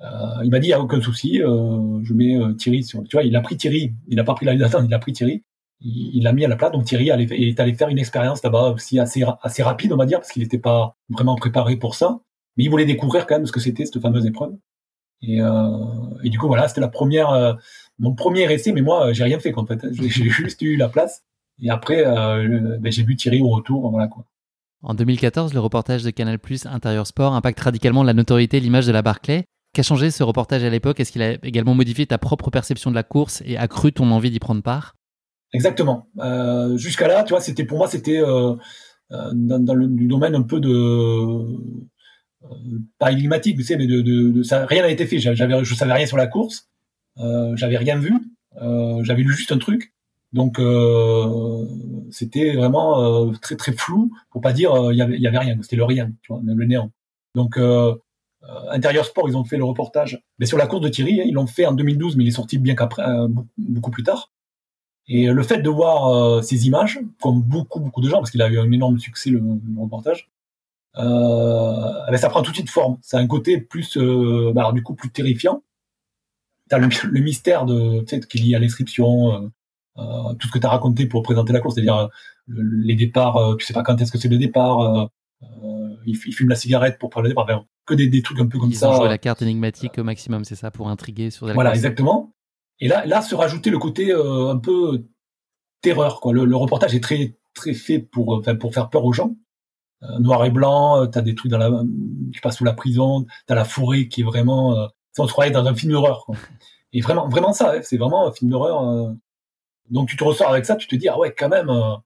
il m'a dit, il n'y a aucun souci, euh, je mets Thierry sur... Tu vois, il a pris Thierry, il n'a pas pris la (laughs) il a pris Thierry, il l'a mis à la place. Donc Thierry est allé faire une expérience là-bas aussi assez, assez rapide, on va dire, parce qu'il n'était pas vraiment préparé pour ça. Mais il voulait découvrir quand même ce que c'était cette fameuse épreuve. Et, euh, et du coup, voilà, c'était la première, euh, mon premier essai, mais moi, j'ai rien fait en fait. (laughs) J'ai juste eu la place. Et après, euh, ben, j'ai vu Thierry au retour, voilà quoi. En 2014, le reportage de Canal Plus Intérieur Sport impacte radicalement la notoriété et l'image de la Barclay. Qu'a changé ce reportage à l'époque Est-ce qu'il a également modifié ta propre perception de la course et accru ton envie d'y prendre part? Exactement. Euh, Jusqu'à là, tu vois, c'était pour moi, c'était euh, euh dans, le domaine un peu de pas énigmatique, tu sais, mais de, de, ça, rien n'a été fait. J'avais, je savais rien sur la course, j'avais rien vu, j'avais lu juste un truc. Donc c'était vraiment très très flou pour pas dire il y avait, y avait rien, c'était le rien, tu vois, même le néant. Donc intérieur sport, ils ont fait le reportage, mais sur la course de Thierry, hein, ils l'ont fait en 2012, mais il est sorti bien qu'après, beaucoup plus tard. Et le fait de voir ces images, comme beaucoup beaucoup de gens, parce qu'il a eu un énorme succès le, le reportage, euh, ben ça prend tout de suite forme. C'est un côté plus, euh, bah alors du coup plus terrifiant. T'as le, (laughs) le mystère de, tu sais, qui est lié l'inscription, euh, tout ce que tu as raconté pour présenter la course, c'est-à-dire euh, les départs, euh, tu sais pas quand est-ce que c'est le départ, il, fume la cigarette pour parler le départ, que des, des, trucs un peu comme Ils ça. Ils ont joué la carte énigmatique au maximum, c'est ça, pour intriguer sur. Voilà, exactement. Et là, là, se rajouter le côté un peu terreur, quoi. Le, le, reportage est très, très fait pour, enfin, pour faire peur aux gens. Euh, noir et blanc, t'as des trucs dans la, tu passes sous la prison, t'as la forêt qui est vraiment, euh, on se croyait dans un film d'horreur. Et vraiment, vraiment ça, hein, c'est vraiment un film d'horreur. Donc tu te ressors avec ça, tu te dis ah ouais quand même euh,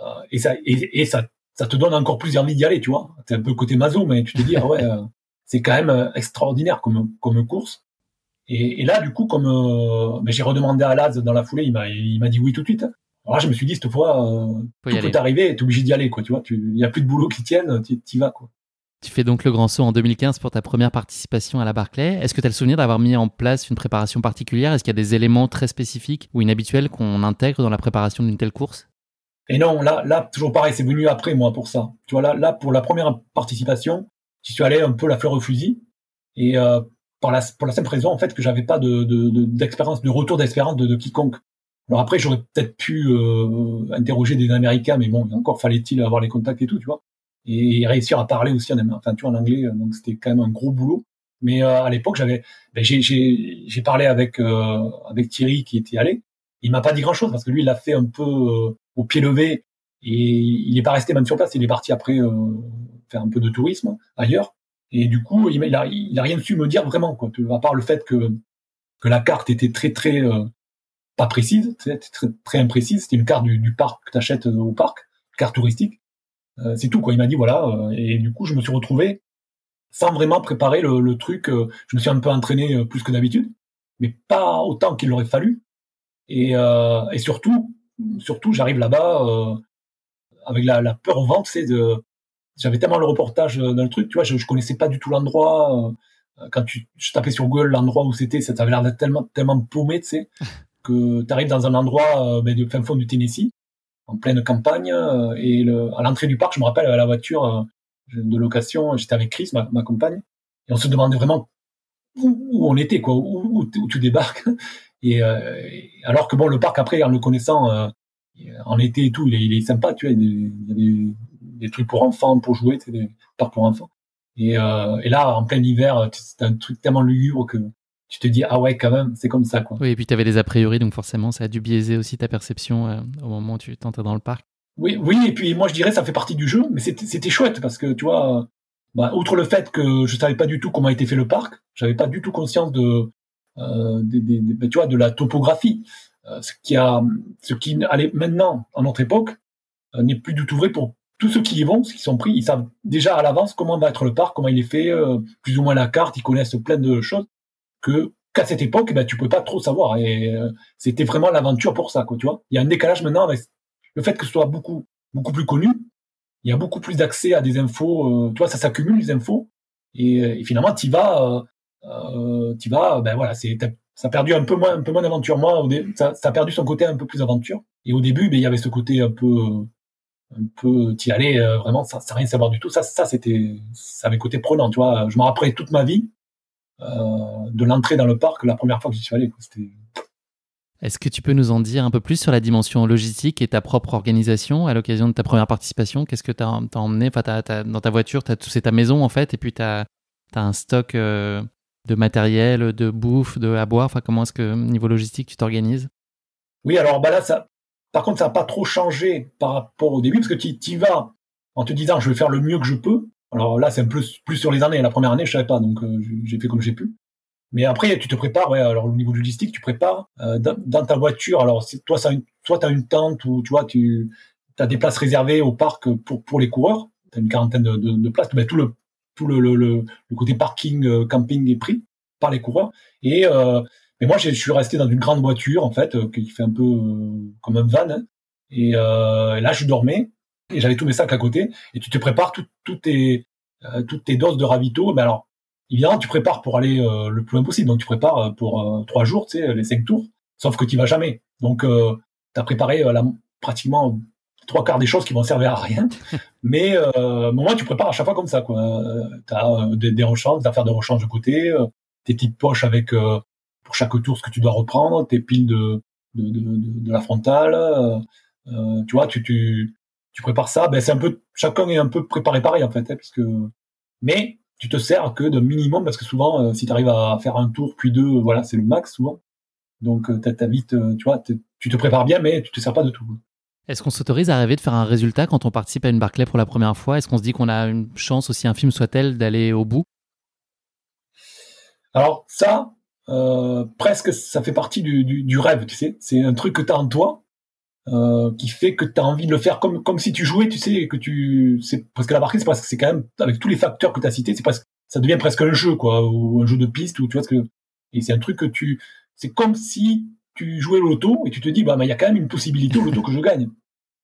euh et ça et, et, ça ça te donne encore plus envie d'y aller, tu vois. C'est un peu côté maso, mais tu te dis ah ouais euh, c'est quand même euh, extraordinaire comme comme course. Et, et là du coup comme mais j'ai redemandé à Laz dans la foulée, il m'a il m'a dit oui tout de suite. Alors là, je me suis dit cette fois tout peut arriver, t'es obligé d'y aller quoi, tu vois. Il y a plus de boulot qui tienne, tu y vas quoi. Tu fais donc le grand saut en 2015 pour ta première participation à la Barclay. Est-ce que tu as le souvenir d'avoir mis en place une préparation particulière? Est-ce qu'il y a des éléments très spécifiques ou inhabituels qu'on intègre dans la préparation d'une telle course? Et non, là, là, toujours pareil, c'est venu après moi pour ça. Tu vois, là, là pour la première participation, j'y suis allé un peu la fleur au fusil. Et euh, pour, la, pour la simple raison, en fait, que j'avais pas de, d'expérience, de, de, retour d'expérience de, de, quiconque. Alors après, j'aurais peut-être pu euh, interroger des Américains, mais bon, encore fallait-il avoir les contacts et tout, tu vois et réussir à parler aussi en, enfin, tu vois, en anglais. Euh, donc c'était quand même un gros boulot. Mais euh, à l'époque, j'avais, ben, j'ai parlé avec euh, avec Thierry qui était allé. Il m'a pas dit grand chose parce que lui, il l'a fait un peu au pied levé et il est pas resté même sur place. Il est parti après faire un peu de tourisme ailleurs. Et du coup, il, il, a, rien su me dire vraiment, quoi. À part le fait que que la carte était très très pas précise, très très, très imprécise. C'était une carte du, parc que tu achètes au parc, carte touristique. Euh, c'est tout quoi. Il m'a dit voilà. euh, et du coup, je me suis retrouvé sans vraiment préparer le, le truc. euh, je me suis un peu entraîné euh, plus que d'habitude, mais pas autant qu'il aurait fallu. Et, euh, et surtout, surtout, j'arrive là-bas euh, avec la, la peur au ventre, c'est de. J'avais tellement le reportage euh, dans le truc, tu vois, je, je connaissais pas du tout l'endroit. euh, quand tu, je tapais sur Google l'endroit où c'était, ça avait l'air d'être tellement, tellement paumé, tu sais, (laughs) que tu arrives dans un endroit euh, ben, de fin fond du Tennessee, en pleine campagne, et le, à l'entrée du parc, je me rappelle, à la voiture de location, j'étais avec Chris, ma, ma compagne, et on se demandait vraiment où, où on était, quoi, où, où, où tu débarques. Et, euh, alors que bon, le parc après, en le connaissant, euh, en été et tout, il est, il est sympa, tu vois, il y a des, trucs pour enfants, pour jouer, c'est des parcs pour enfants. Et, euh, et là, en plein hiver, c'est un truc tellement lugubre que tu te dis ah ouais quand même, c'est comme ça quoi. Oui, et puis tu avais des a priori, donc forcément ça a dû biaiser aussi ta perception euh, au moment où tu t'entrais dans le parc. Oui, oui, et puis moi je dirais ça fait partie du jeu, mais c'était chouette parce que tu vois, bah, outre le fait que je savais pas du tout comment était fait le parc, j'avais pas du tout conscience de, des- des- des- tu vois, de la topographie, Euh, ce qui a, ce qui allait maintenant à notre époque euh, n'est plus du tout vrai pour tous ceux qui y vont, ceux qui sont pris, ils savent déjà à l'avance comment va être le parc, comment il est fait, euh, plus ou moins la carte, ils connaissent plein de choses que qu'à cette époque, eh ben, tu peux pas trop savoir. Et euh, c'était vraiment l'aventure pour ça, quoi, tu vois. Il y a un décalage maintenant avec le fait que ce soit beaucoup, beaucoup plus connu. Il y a beaucoup plus d'accès à des infos. Euh, tu vois, ça s'accumule les infos. Et, et finalement, tu vas, euh, tu vas, ben voilà, c'est, ça a perdu un peu moins, un peu moins d'aventure. Moi, ça, ça a perdu son côté un peu plus aventure. Et au début, ben il y avait ce côté un peu, un peu, t'y allais euh, vraiment sans, sans rien savoir du tout. Ça, ça c'était, ça avait côté prenant. Tu vois, je me rappelais toute ma vie euh, de l'entrée dans le parc la première fois que j'y suis allé. C'était Est-ce que tu peux nous en dire un peu plus sur la dimension logistique et ta propre organisation à l'occasion de ta première participation? Qu'est-ce que tu as, emmené? Enfin, t'as- t'as- Dans ta voiture, c'est ta maison en fait, et puis tu as, un stock de matériel, de bouffe, de à boire? Enfin, comment est-ce que, niveau logistique, tu t'organises? Oui, alors bah là, ça, par contre, ça n'a pas trop changé par rapport au début, parce que tu y vas en te disant, je vais faire le mieux que je peux. Alors là, c'est un peu plus sur les années. La première année, je savais pas, donc euh, j'ai fait comme j'ai pu. Mais après, tu te prépares. Alors au niveau logistique, tu prépares euh, dans, ta voiture. Alors toi, soit tu as une tente ou tu tu as des places réservées au parc pour pour les coureurs. Tu as une quarantaine de places. Ben, tout le tout le, le, le, le côté parking, euh, camping est pris par les coureurs. Et euh, mais moi, je suis resté dans une grande voiture, en fait, euh, qui fait un peu comme un van. hein. Et là, je dormais et j'avais tous mes sacs à côté. Et tu te prépares tout- tout tes, toutes tes doses de ravito. Mais alors, évidemment, tu prépares pour aller le plus loin possible. Donc, tu prépares pour trois jours, tu sais, les cinq tours. Sauf que tu vas jamais. Donc, euh, tu as préparé la, pratiquement trois quarts des choses qui vont servir à rien. (laughs) Mais euh, moi, tu prépares à chaque fois comme ça. quoi. Euh, tu as des, des rechanges, des affaires de rechange de côté, euh, tes petites poches avec euh, pour chaque tour ce que tu dois reprendre, tes piles de, de, de, de, de la frontale. euh, euh, tu vois, tu, tu, tu prépares ça. Ben, c'est un peu, chacun est un peu préparé pareil en fait, hein, puisque. Mais tu te sers que de minimum parce que souvent, euh, si tu arrives à faire un tour puis deux, voilà, c'est le max souvent. Donc, euh, t'as t'as vite, euh, tu vois, tu te prépares bien, mais tu te sers pas de tout. Est-ce qu'on s'autorise à rêver de faire un résultat quand on participe à une Barclay pour la première fois? Est-ce qu'on se dit qu'on a une chance, aussi infime soit-elle, d'aller au bout? Alors ça, euh, presque, ça fait partie du, rêve, tu sais. C'est un truc que tu as en toi euh, qui fait que tu as envie de le faire comme comme si tu jouais, tu sais, que tu parce que la barquette c'est presque c'est quand même avec tous les facteurs que tu as cités, ça devient presque un jeu quoi ou un jeu de piste ou tu vois ce que et c'est un truc que tu c'est comme si tu jouais au loto et tu te dis bah il y a quand même une possibilité au loto que je gagne.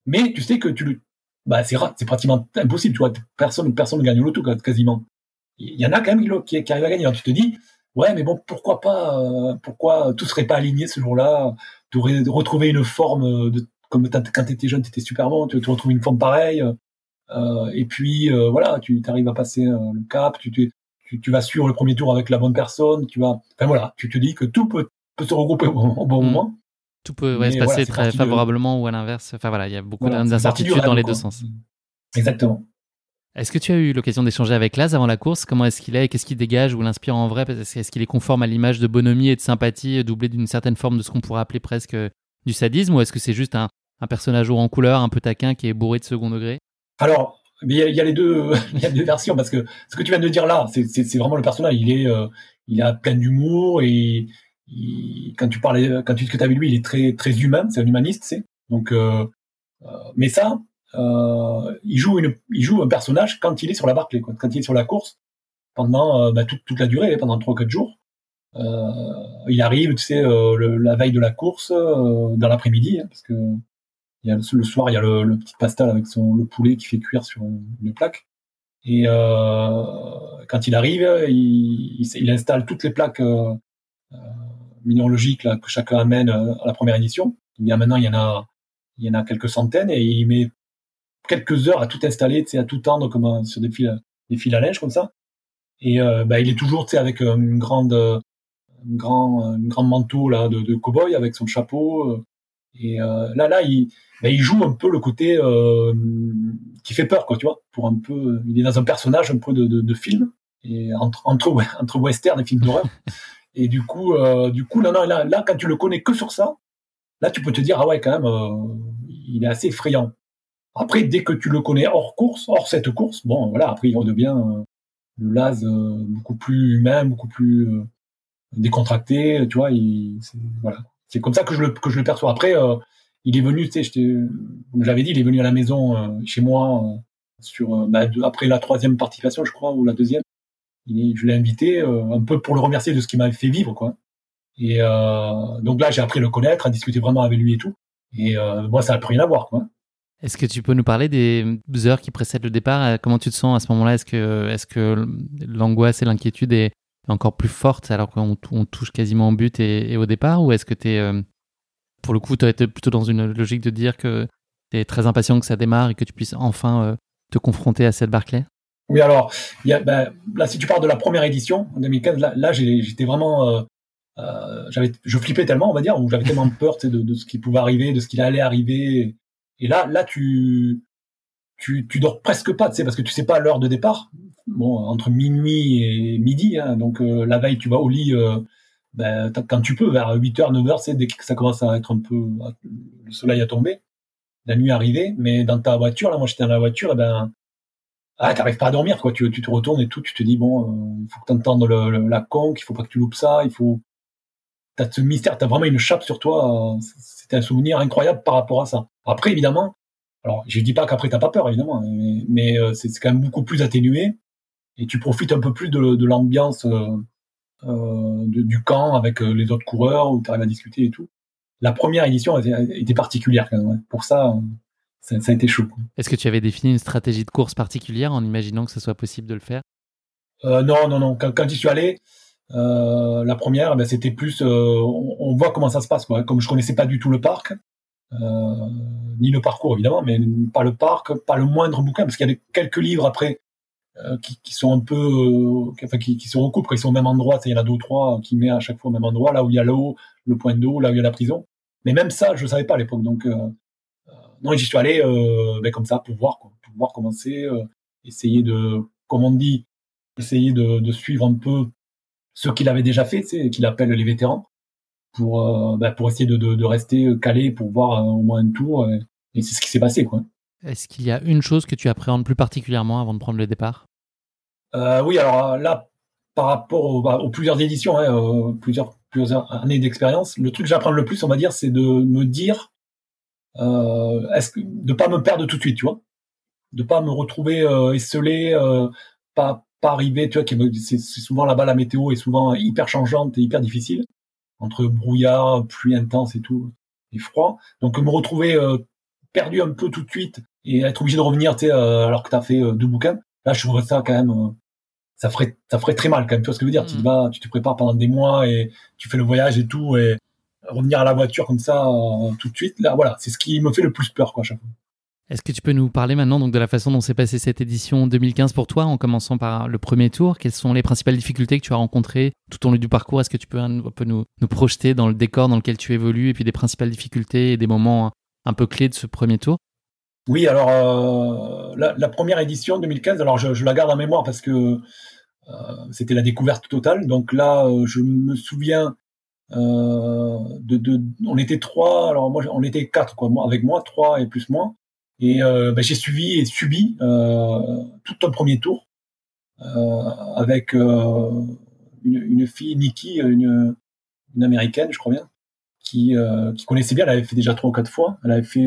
Mais tu sais que tu le bah c'est c'est pratiquement impossible, tu vois, personne personne ne gagne au loto quasiment. Il y en a quand même qui, qui, arrivent à gagner. Tu te dis ouais mais bon pourquoi pas euh, pourquoi tout serait pas aligné ce jour-là? Tu aurais retrouvé une forme de comme quand tu étais jeune tu étais super bon tu, tu retrouves une forme pareille euh, et puis euh, voilà tu arrives à passer euh, le cap tu, tu, tu, vas suivre le premier tour avec la bonne personne tu vas enfin voilà tu te dis que tout peut, peut se regrouper au, au bon mmh. moment. Tout peut ouais, se passer voilà, très favorablement de... ou à l'inverse. Enfin voilà il y a beaucoup voilà, d'incertitudes dans les deux sens. Exactement. Est-ce que tu as eu l'occasion d'échanger avec Laz avant la course? Comment est-ce qu'il est? Qu'est-ce qu'il dégage ou l'inspire en vrai? Est-ce qu'il est conforme à l'image de bonhomie et de sympathie, doublé d'une certaine forme de ce qu'on pourrait appeler presque du sadisme? Ou est-ce que c'est juste un, un, personnage haut en couleur, un peu taquin, qui est bourré de second degré? Alors, il y, a, il y, a les deux, (laughs) il y a deux versions parce que ce que tu viens de dire là, c'est vraiment le personnage. Il est, euh, il a plein d'humour et il, quand tu parlais, quand tu discutes avec lui, il est très, très humain. C'est un humaniste, c'est. Donc, euh, euh, mais ça, il joue une, il joue un personnage quand il est sur la Barclay, quoi, quand il est sur la course pendant bah, toute, toute la durée, pendant trois quatre jours. il arrive, tu sais, la veille de la course, dans l'après-midi, hein, parce que il y a, le soir, il y a le, petit pastel avec son le poulet qui fait cuire sur une plaque. Et euh, quand il arrive, il, il, installe toutes les plaques euh, euh minéralogiques là, que chacun amène euh, à la première édition. Il y maintenant, il y en a, il y en a quelques centaines et il met quelques heures à tout installer, à tout tendre comme sur des fils, des fils à linge comme ça. Et euh, bah, il est toujours, avec une grande, un grand, un grand manteau là de, cow-boy avec son chapeau. Et là, là, il, bah, il joue un peu le côté euh, qui fait peur, quoi, tu vois, pour un peu, il est dans un personnage un peu de, de, de film et entre entre entre western et films d'horreur. (laughs) et du coup, euh, du coup, non, non, là, là, quand tu le connais que sur ça, là, tu peux te dire ah ouais, quand même, euh, il est assez effrayant. Après, dès que tu le connais hors course, hors cette course, bon, voilà, après il redevient euh, le Laz euh, beaucoup plus humain, beaucoup plus euh, décontracté, tu vois. Il, voilà, c'est comme ça que je le que je le perçois. Après il est venu, tu sais, comme j'avais dit, il est venu à la maison euh, chez moi euh, sur euh, bah, après la troisième participation, je crois, ou la deuxième. Je l'ai invité un peu pour le remercier de ce qu'il m'avait fait vivre, quoi. Et donc là, j'ai appris à le connaître, à discuter vraiment avec lui et tout. Et moi, ça a plus rien à voir. Est-ce que tu peux nous parler des heures qui précèdent le départ? Comment tu te sens à ce moment-là? Est-ce que, l'angoisse et l'inquiétude est encore plus forte alors qu'on touche quasiment au but et, au départ? Ou est-ce que tu es pour le coup, tu été plutôt dans une logique de dire que tu es très impatient que ça démarre et que tu puisses enfin euh, te confronter à cette Barclay? Oui, alors, y a, ben, là, si tu parles de la première édition, en 2015, là, j'étais vraiment. Euh, euh, j'avais, je flippais tellement, on va dire, ou j'avais tellement (laughs) peur de, de, ce qui pouvait arriver, de ce qui allait arriver. Et là, là, tu, tu, tu dors presque pas, tu sais, parce que tu sais pas l'heure de départ. Bon, entre minuit et midi, hein, donc la veille, tu vas au lit ben, quand tu peux, vers 8h, 9h, c'est dès que ça commence à être un peu, le soleil a tombé, la nuit est arrivée, mais dans ta voiture, là, moi j'étais dans la voiture, et ben, ah, t'arrives pas à dormir, quoi. Tu, tu te retournes et tout, tu te dis, bon, euh, il faut que t'entendes la conque, il faut pas que tu loupes ça, il faut, t'as ce mystère, t'as vraiment une chape sur toi, euh, c'était un souvenir incroyable par rapport à ça. Après, évidemment, alors, je dis pas qu'après t'as pas peur, évidemment, mais, euh, c'est quand même beaucoup plus atténué, et tu profites un peu plus de, de l'ambiance, euh, du camp avec euh, les autres coureurs où tu arrives à discuter et tout. La première édition était, particulière quand même. Pour ça, ça, a été chaud. Est-ce que tu avais défini une stratégie de course particulière en imaginant que ce soit possible de le faire? Euh, Non, non, non. Quand, quand j'y suis allé, euh, la première, ben, c'était plus, on, voit comment ça se passe. Quoi. Comme je connaissais pas du tout le parc, euh, ni le parcours évidemment, mais pas le parc, pas le moindre bouquin, parce qu'il y a quelques livres après euh, qui, qui, sont un peu, euh, enfin, qui, qui, se recoupent quand ils sont au même endroit. Il y en a deux ou trois qui met à chaque fois au même endroit, là où il y a l'eau, le point d'eau, là où il y a la prison. Mais même ça, je savais pas à l'époque. Donc, euh, euh non, j'y suis allé euh, ben, comme ça pour voir, quoi, pour voir comment c'est, essayer de, comme on dit, essayer de, de suivre un peu ce qu'il avait déjà fait, qu'il appelle les vétérans, pour, ben, pour essayer de, de, de, rester calé pour voir au moins un tour. Et, et c'est ce qui s'est passé, quoi. Est-ce qu'il y a une chose que tu appréhendes plus particulièrement avant de prendre le départ? Euh, Oui, alors là, par rapport bah, aux, plusieurs éditions, hein, euh, plusieurs, plusieurs années d'expérience, le truc que j'apprends le plus, on va dire, c'est de me dire, euh, est-ce que, de pas me perdre tout de suite, tu vois, de pas me retrouver euh, esselé, euh, pas pas arriver, tu vois, c'est souvent là-bas la météo est souvent hyper changeante et hyper difficile entre brouillard, pluie intense et tout, et froid. Donc me retrouver euh, perdu un peu tout de suite et être obligé de revenir, tu sais, euh, alors que t'as fait deux bouquins. Là, je trouverais ça quand même, euh, ça ferait, ça ferait très mal quand même. Tu vois ce que je veux dire? Tu te mm. vas, tu te prépares pendant des mois et tu fais le voyage et tout et revenir à la voiture comme ça euh, tout de suite. Là, voilà, c'est ce qui me fait le plus peur, quoi, à chaque fois. Est-ce que tu peux nous parler maintenant donc de la façon dont s'est passée cette édition 2015 pour toi, en commençant par le premier tour? Quelles sont les principales difficultés que tu as rencontrées tout au long du parcours? Est-ce que tu peux un peu nous, nous, projeter dans le décor dans lequel tu évolues et puis des principales difficultés et des moments un peu clés de ce premier tour? Oui, alors euh, la, la, première édition 2015, alors je, je, la garde en mémoire parce que euh, c'était la découverte totale. Donc là, euh, je me souviens euh, de, de, on était trois, alors moi on était quatre quoi, moi avec moi trois et plus moi, et euh, ben, j'ai suivi et subi tout un premier tour avec une, une, fille Nikki, une, une américaine, je crois bien, qui, qui connaissait bien. Elle avait fait déjà trois ou quatre fois. Elle avait fait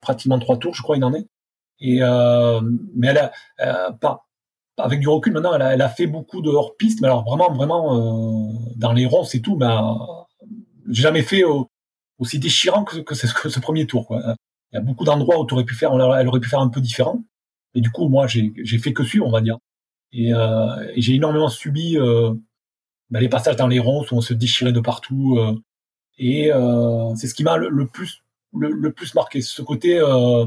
pratiquement trois tours, je crois, en est. Et mais elle a pas avec du recul maintenant, elle a, elle a fait beaucoup de hors piste, mais alors vraiment vraiment dans les ronds c'est tout, mais j'ai jamais fait aussi déchirant que, que, ce, que ce premier tour. Quoi. Il y a beaucoup d'endroits où tu aurais pu faire, elle aurait pu faire un peu différent. Et du coup, moi, j'ai fait que suivre, on va dire. Et, euh, et j'ai énormément subi euh, bah, les passages dans les ronds où on se déchirait de partout. Euh, et euh, c'est ce qui m'a le, plus le, le, plus marqué, ce côté, euh,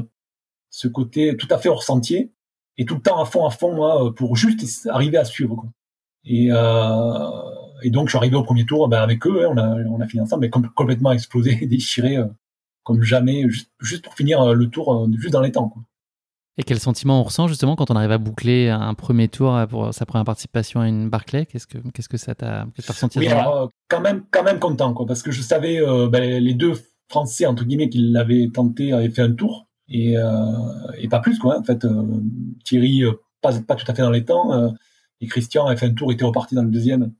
ce côté tout à fait hors sentier et tout le temps à fond à fond, moi, pour juste arriver à suivre. Quoi. Et, et donc, je suis arrivé au premier tour ben, avec eux, hein, on, a, on a fini ensemble, mais complètement explosé, (laughs) déchiré comme jamais, juste, juste pour finir le tour juste dans les temps. Quoi. Et quel sentiment on ressent justement quand on arrive à boucler un premier tour pour sa première participation à une Barclay Qu'est-ce que qu'est-ce que ça t'a ressenti Oui, alors, euh, quand même quand même content quoi, parce que je savais euh, ben, les deux Français entre guillemets qui l'avaient tenté avaient fait un tour et euh, et pas plus quoi. En fait, Thierry pas pas tout à fait dans les temps et Christian avait fait un tour était reparti dans le deuxième.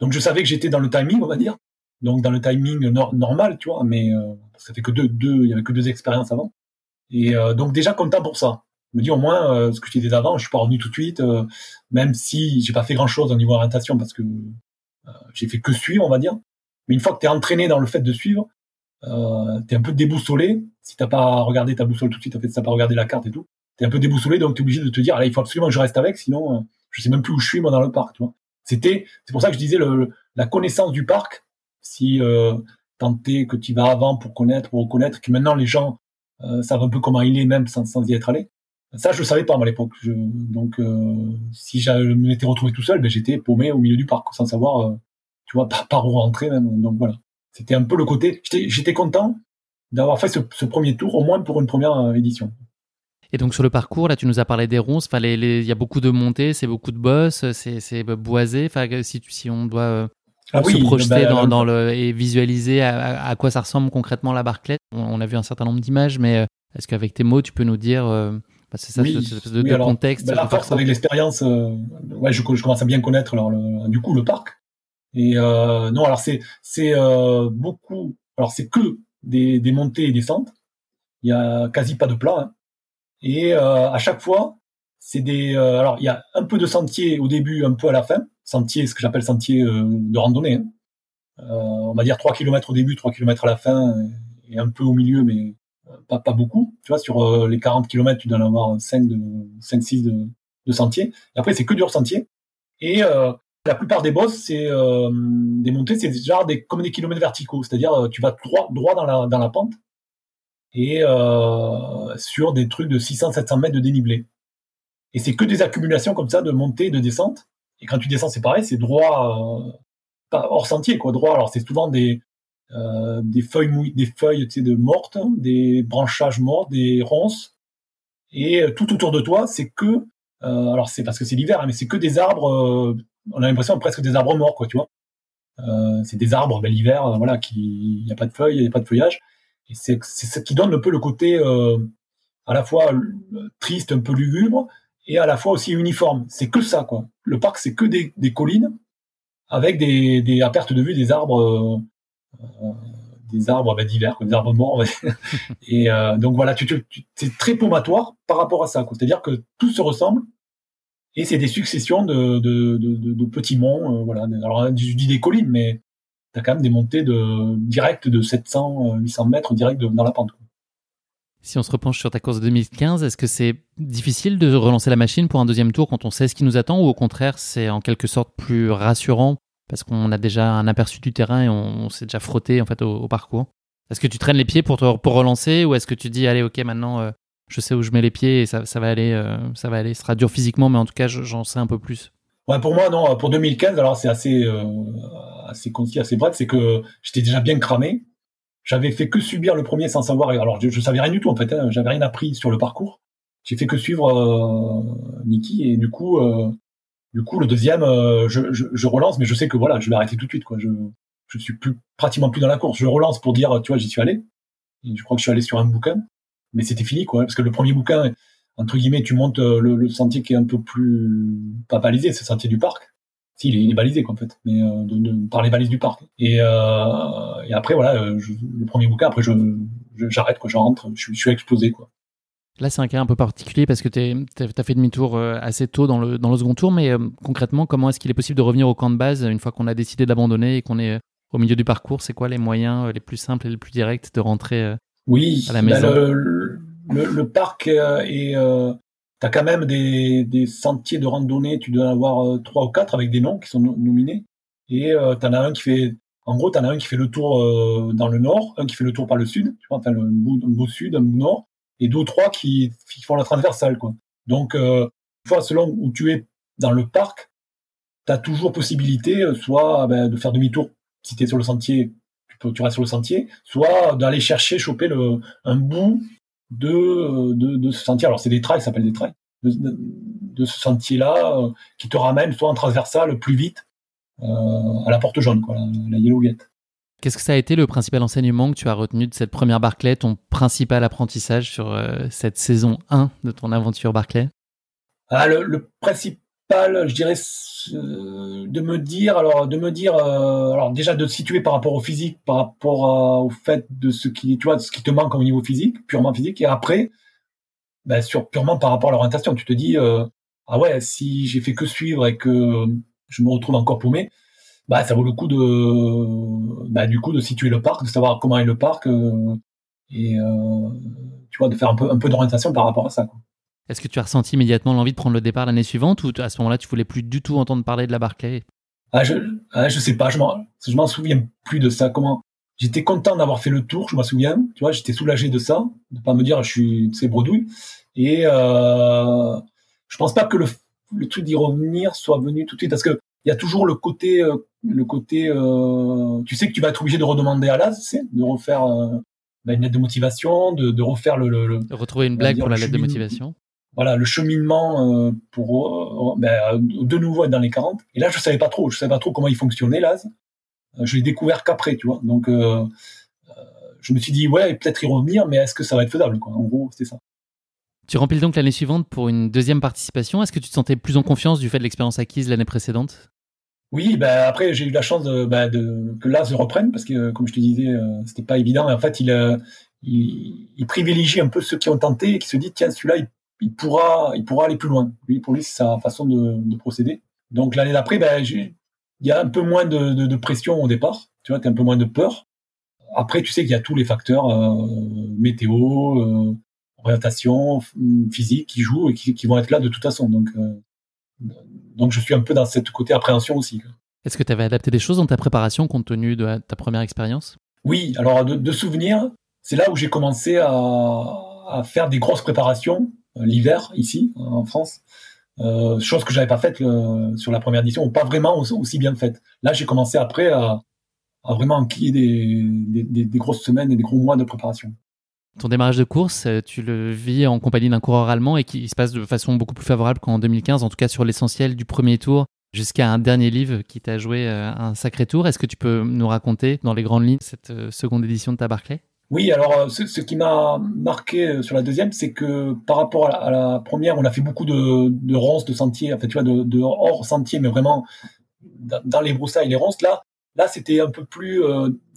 Donc je savais que j'étais dans le timing on va dire, donc dans le timing normal tu vois, mais ça fait que deux deux il y avait que deux expériences avant. Et donc déjà content pour ça me dis au moins euh, ce que je disais avant, je suis pas revenu tout de suite, euh, même si j'ai pas fait grand chose au niveau orientation parce que euh, j'ai fait que suivre, on va dire. Mais une fois que tu es entraîné dans le fait de suivre, euh, tu es un peu déboussolé. Si t'as pas regardé ta boussole tout de suite, en fait, si t'as pas regardé la carte et tout, tu es un peu déboussolé, donc tu es obligé de te dire, allez, il faut absolument que je reste avec, sinon je sais même plus où je suis moi dans le parc. Tu vois. C'était, c'est pour ça que je disais le, la connaissance du parc. Si euh, tenter que tu vas avant pour connaître, pour reconnaître, que maintenant les gens savent un peu comment il est même sans, sans y être allé. Ça, je le savais pas à l'époque. Donc, euh, si je m'étais retrouvé tout seul, ben, j'étais paumé au milieu du parc, sans savoir, euh, tu vois, (laughs) par, par où rentrer même. Donc voilà, c'était un peu le côté. J'étais content d'avoir fait ce, ce, premier tour, au moins pour une première euh, édition. Et donc sur le parcours, là, tu nous as parlé des ronces. Enfin, il y a beaucoup de montées, c'est beaucoup de bosses, c'est boisé. Enfin, si, si on doit ah se projeter bah, dans, dans, le et visualiser à, à, quoi ça ressemble concrètement la Barclay. On, a vu un certain nombre d'images, mais est-ce qu'avec tes mots, tu peux nous dire bah, c'est ça, oui, de, contexte. Bah, la force avec l'expérience, euh, ouais, je, je, commence à bien connaître alors le, du coup le parc. Et euh, non, alors c'est c'est euh, beaucoup. Alors c'est que des, des montées et descentes. Il y a quasi pas de plat. Hein. Et euh, à chaque fois, c'est des. Euh, alors il y a un peu de sentier au début, un peu à la fin. Sentier, ce que j'appelle sentier euh, de randonnée. Hein. on va dire 3 km au début, 3 km à la fin, et un peu au milieu, mais pas, pas beaucoup. Tu vois, sur euh, les 40 km, tu dois en avoir 5, de, 5 6 de, de sentiers. Après, c'est que du hors-sentier. Et euh, la plupart des bosses, c'est euh, des montées, c'est genre des, comme des kilomètres verticaux. C'est-à-dire, euh, tu vas droit, droit dans la, dans la pente et euh, sur des trucs de 600-700 mètres de dénivelé. Et c'est que des accumulations comme ça de montée et de descente. Et quand tu descends, c'est pareil, c'est droit, euh, pas hors sentier, quoi, droit. Alors c'est souvent des, euh, des feuilles des feuilles de mortes, des branchages morts, des ronces, et tout autour de toi, c'est que, alors c'est parce que c'est l'hiver, hein, mais c'est que des arbres. On a l'impression presque des arbres morts, quoi, tu vois. c'est des arbres, ben, l'hiver, voilà, qui, il n'y a pas de feuilles, il n'y a pas de feuillage, et c'est ce qui donne un peu le côté à la fois triste, un peu lugubre, et à la fois aussi uniforme. C'est que ça, quoi. Le parc, c'est que des, des, collines avec des, des, à perte de vue des arbres euh, des arbres ben, divers, des arbres morts. (laughs) et euh, donc voilà, tu, tu, c'est très paumatoire par rapport à ça. C'est-à-dire que tout se ressemble et c'est des successions de, de, de, de petits monts. Euh, voilà. Alors je dis des collines, mais tu as quand même des montées de directes de 700, 800 mètres direct dans la pente. Si on se repenche sur ta course de 2015, est-ce que c'est difficile de relancer la machine pour un deuxième tour quand on sait ce qui nous attend ou au contraire c'est en quelque sorte plus rassurant parce qu'on a déjà un aperçu du terrain et on, s'est déjà frotté en fait au, parcours? Est-ce que tu traînes les pieds pour pour relancer ou est-ce que tu dis allez ok maintenant euh, je sais où je mets les pieds et ça, va aller euh, ça va aller ce sera dur physiquement mais en tout cas j'en sais un peu plus. Pour moi non pour 2015 alors c'est assez euh, assez concis assez bref c'est que j'étais déjà bien cramé j'avais fait que subir le premier sans savoir alors je, je savais rien du tout en fait hein, j'avais rien appris sur le parcours j'ai fait que suivre Niki et du coup du coup, le deuxième, euh, je, relance, mais je sais que voilà, je vais arrêter tout de suite. Je, je suis plus pratiquement plus dans la course. Je relance pour dire, tu vois, j'y suis allé. Je crois que je suis allé sur un bouquin, mais c'était fini, quoi. Parce que le premier bouquin, entre guillemets, tu montes euh, le, sentier qui est un peu plus pas balisé, c'est le sentier du parc. Si, il est, balisé, quoi, en fait, mais euh, par les balises du parc. Et, euh, après, voilà, le premier bouquin, après, je j'arrête, quoi, je rentre, je, suis explosé, quoi. Là, c'est un cas un peu particulier parce que tu as fait demi-tour assez tôt dans le, dans le second tour, mais concrètement, comment est-ce qu'il est possible de revenir au camp de base une fois qu'on a décidé d'abandonner et qu'on est au milieu du parcours? C'est quoi les moyens les plus simples et les plus directs de rentrer oui, à la maison bah, le, le, parc est. tu as quand même des, des, sentiers de randonnée, tu dois en avoir trois ou quatre avec des noms qui sont nominés. Et tu en as un qui fait en gros, tu en as un qui fait le tour euh, dans le nord, un qui fait le tour par le sud, tu vois, enfin, un bout, sud, un bout nord, et deux ou trois qui, font la transversale, quoi. Donc, euh, une fois, selon où tu es dans le parc, tu as toujours possibilité, euh, soit ben, de faire demi-tour si tu es sur le sentier, tu, restes sur le sentier, soit d'aller chercher, choper le, un bout de, de, de ce sentier. Alors, c'est des trails, ça s'appelle des trails. De, de, ce sentier-là, qui te ramène soit en transversale plus vite, euh, à la porte jaune, quoi, la, Yellow Gate. Qu'est-ce que ça a été le principal enseignement que tu as retenu de cette première Barclay, ton principal apprentissage sur euh, cette saison 1 de ton aventure Barclay? Ah, le, je dirais, euh, de me dire, alors de me dire, alors déjà de te situer par rapport au physique, par rapport au fait de ce qui, tu vois, ce qui te manque au niveau physique, purement physique, et après, ben, sur purement par rapport à l'orientation, tu te dis, ah ouais, si j'ai fait que suivre et que je me retrouve encore paumé, bah ça vaut le coup de bah, du coup de situer le parc, de savoir comment est le parc euh, et euh, tu vois de faire un peu un peu d'orientation par rapport à ça. Est-ce que tu as ressenti immédiatement l'envie de prendre le départ l'année suivante ou à ce moment-là tu voulais plus du tout entendre parler de la Barclay ah, je ah, je sais pas, je m'en je m'en souviens plus de ça. Comment? J'étais content d'avoir fait le tour, je m'en souviens. Tu vois, j'étais soulagé de ça, de pas me dire je suis c'est bredouille. Et euh, je pense pas que le le truc d'y revenir soit venu tout de suite parce que il y a toujours le côté euh, le côté euh, tu sais que tu vas être obligé de redemander à l'AS de refaire euh, bah, une lettre de motivation de, de refaire le, le, de retrouver une blague pour la lettre de motivation voilà le cheminement pour bah, de nouveau être dans les 40 et là je savais pas trop je savais pas trop comment il fonctionnait l'AS je l'ai découvert qu'après tu vois. Donc je me suis dit ouais peut-être y revenir mais est-ce que ça va être faisable quoi? En gros c'était ça. Tu remplis donc l'année suivante pour une deuxième participation. Est-ce que tu te sentais plus en confiance du fait de l'expérience acquise l'année précédente? Oui, bah après j'ai eu la chance de, de, que là se reprenne parce que comme je te disais, euh, c'était pas évident. Et en fait, il, euh, il, il, privilégie un peu ceux qui ont tenté et qui se dit tiens celui-là il, il, pourra, il pourra aller plus loin. Lui pour lui c'est sa façon de, de procéder. Donc l'année d'après, bah, il y a un peu moins de, de, de pression au départ. Tu vois, as un peu moins de peur. Après, tu sais qu'il y a tous les facteurs euh, météo, euh, orientation physique qui jouent et qui, vont être là de toute façon. Donc, euh, donc je suis un peu dans cette côté appréhension aussi. Est-ce que tu avais adapté des choses dans ta préparation compte tenu de ta première expérience? Oui, alors de, de souvenirs, c'est là où j'ai commencé à, à, faire des grosses préparations l'hiver ici en France. Euh, chose que j'avais pas faite euh, sur la première édition, ou pas vraiment aussi, bien faite. Là, j'ai commencé après à, vraiment enquiller des, des, grosses semaines et des gros mois de préparation. Ton démarrage de course, euh, tu le vis en compagnie d'un coureur allemand et qui se passe de façon beaucoup plus favorable qu'en 2015, en tout cas sur l'essentiel du premier tour jusqu'à un dernier livre qui t'a joué euh, un sacré tour. Est-ce que tu peux nous raconter dans les grandes lignes cette euh, seconde édition de ta Barclay Oui, alors ce, qui m'a marqué sur la deuxième, c'est que par rapport à la, première, on a fait beaucoup de, ronces, de sentiers, en fait, tu vois, de, hors sentier, mais vraiment dans, les broussailles, les ronces. Là, là, c'était un peu plus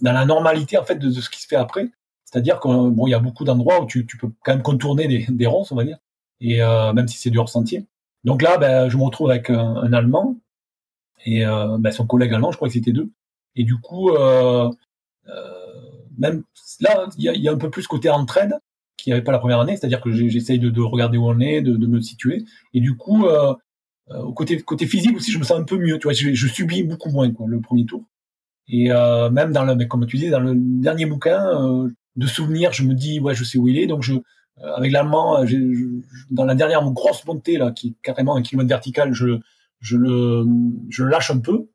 dans la normalité en fait de, ce qui se fait après. C'est-à-dire qu'il y a beaucoup d'endroits où tu, peux quand même contourner des, ronces, on va dire, et euh, même si c'est du hors sentier. Donc là, ben, je me retrouve avec un, Allemand et euh, ben, son collègue allemand, je crois que c'était deux. Et du coup, euh, euh même là, il y a, y a, un peu plus côté entraide qui n'y avait pas la première année, c'est-à-dire que j'essaye de, de, regarder où on est, de, de me situer. Et du coup, euh, euh, côté, côté physique aussi, je me sens un peu mieux. Tu vois, je, je subis beaucoup moins quoi, le premier tour. Et euh, même dans le, comme tu disais, dans le dernier bouquin, euh, de souvenirs, je me dis ouais, je sais où il est. Donc je, euh, avec l'allemand, euh, dans la dernière grosse montée là, qui est carrément un kilomètre vertical, je, je le, je le lâche un peu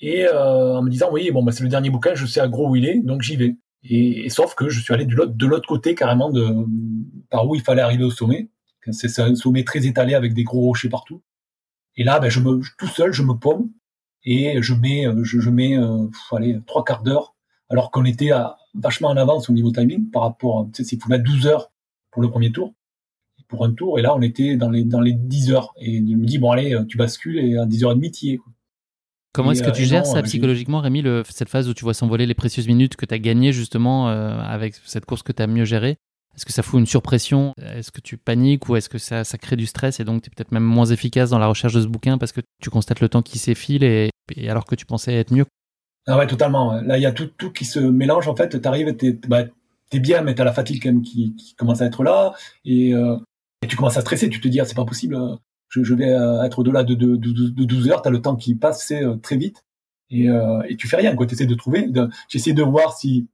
et euh, en me disant oui, bon bah c'est le dernier bouquin, je sais à gros où il est, donc j'y vais. Et, sauf que je suis allé l'autre, de l'autre côté carrément de par où il fallait arriver au sommet. C'est un sommet très étalé avec des gros rochers partout. Et là, ben, je me, tout seul, je me paume et je mets, je, je mets, euh, allez, trois quarts d'heure, alors qu'on était à, vachement en avance au niveau timing par rapport, tu sais, s'il faut mettre 12 heures pour le premier tour, pour un tour, et là, on était dans les, dans les 10 heures. Et je me dis, bon, allez, tu bascules et à 10h30, tu y es. Comment est-ce que tu euh, gères ça psychologiquement, Rémi, le, cette phase où tu vois s'envoler les précieuses minutes que tu as gagnées justement euh, avec cette course que tu as mieux gérée? Est-ce que ça fout une surpression? Est-ce que tu paniques ou est-ce que ça, ça crée du stress et donc tu es peut-être même moins efficace dans la recherche de ce bouquin parce que tu constates le temps qui s'effile et, et alors que tu pensais être mieux? Ah ouais, totalement. Là, il y a tout, tout qui se mélange. En fait, tu arrives, tu bah, es bien, mais tu as la fatigue quand même qui, qui, commence à être là et, euh, et, tu commences à stresser. Tu te dis, ah, c'est pas possible, je, vais euh, être au-delà de, de, de, de 12 heures. Tu as le temps qui passe euh, très vite et, euh, et tu fais rien. Tu essaies de trouver. J'essaie de voir si,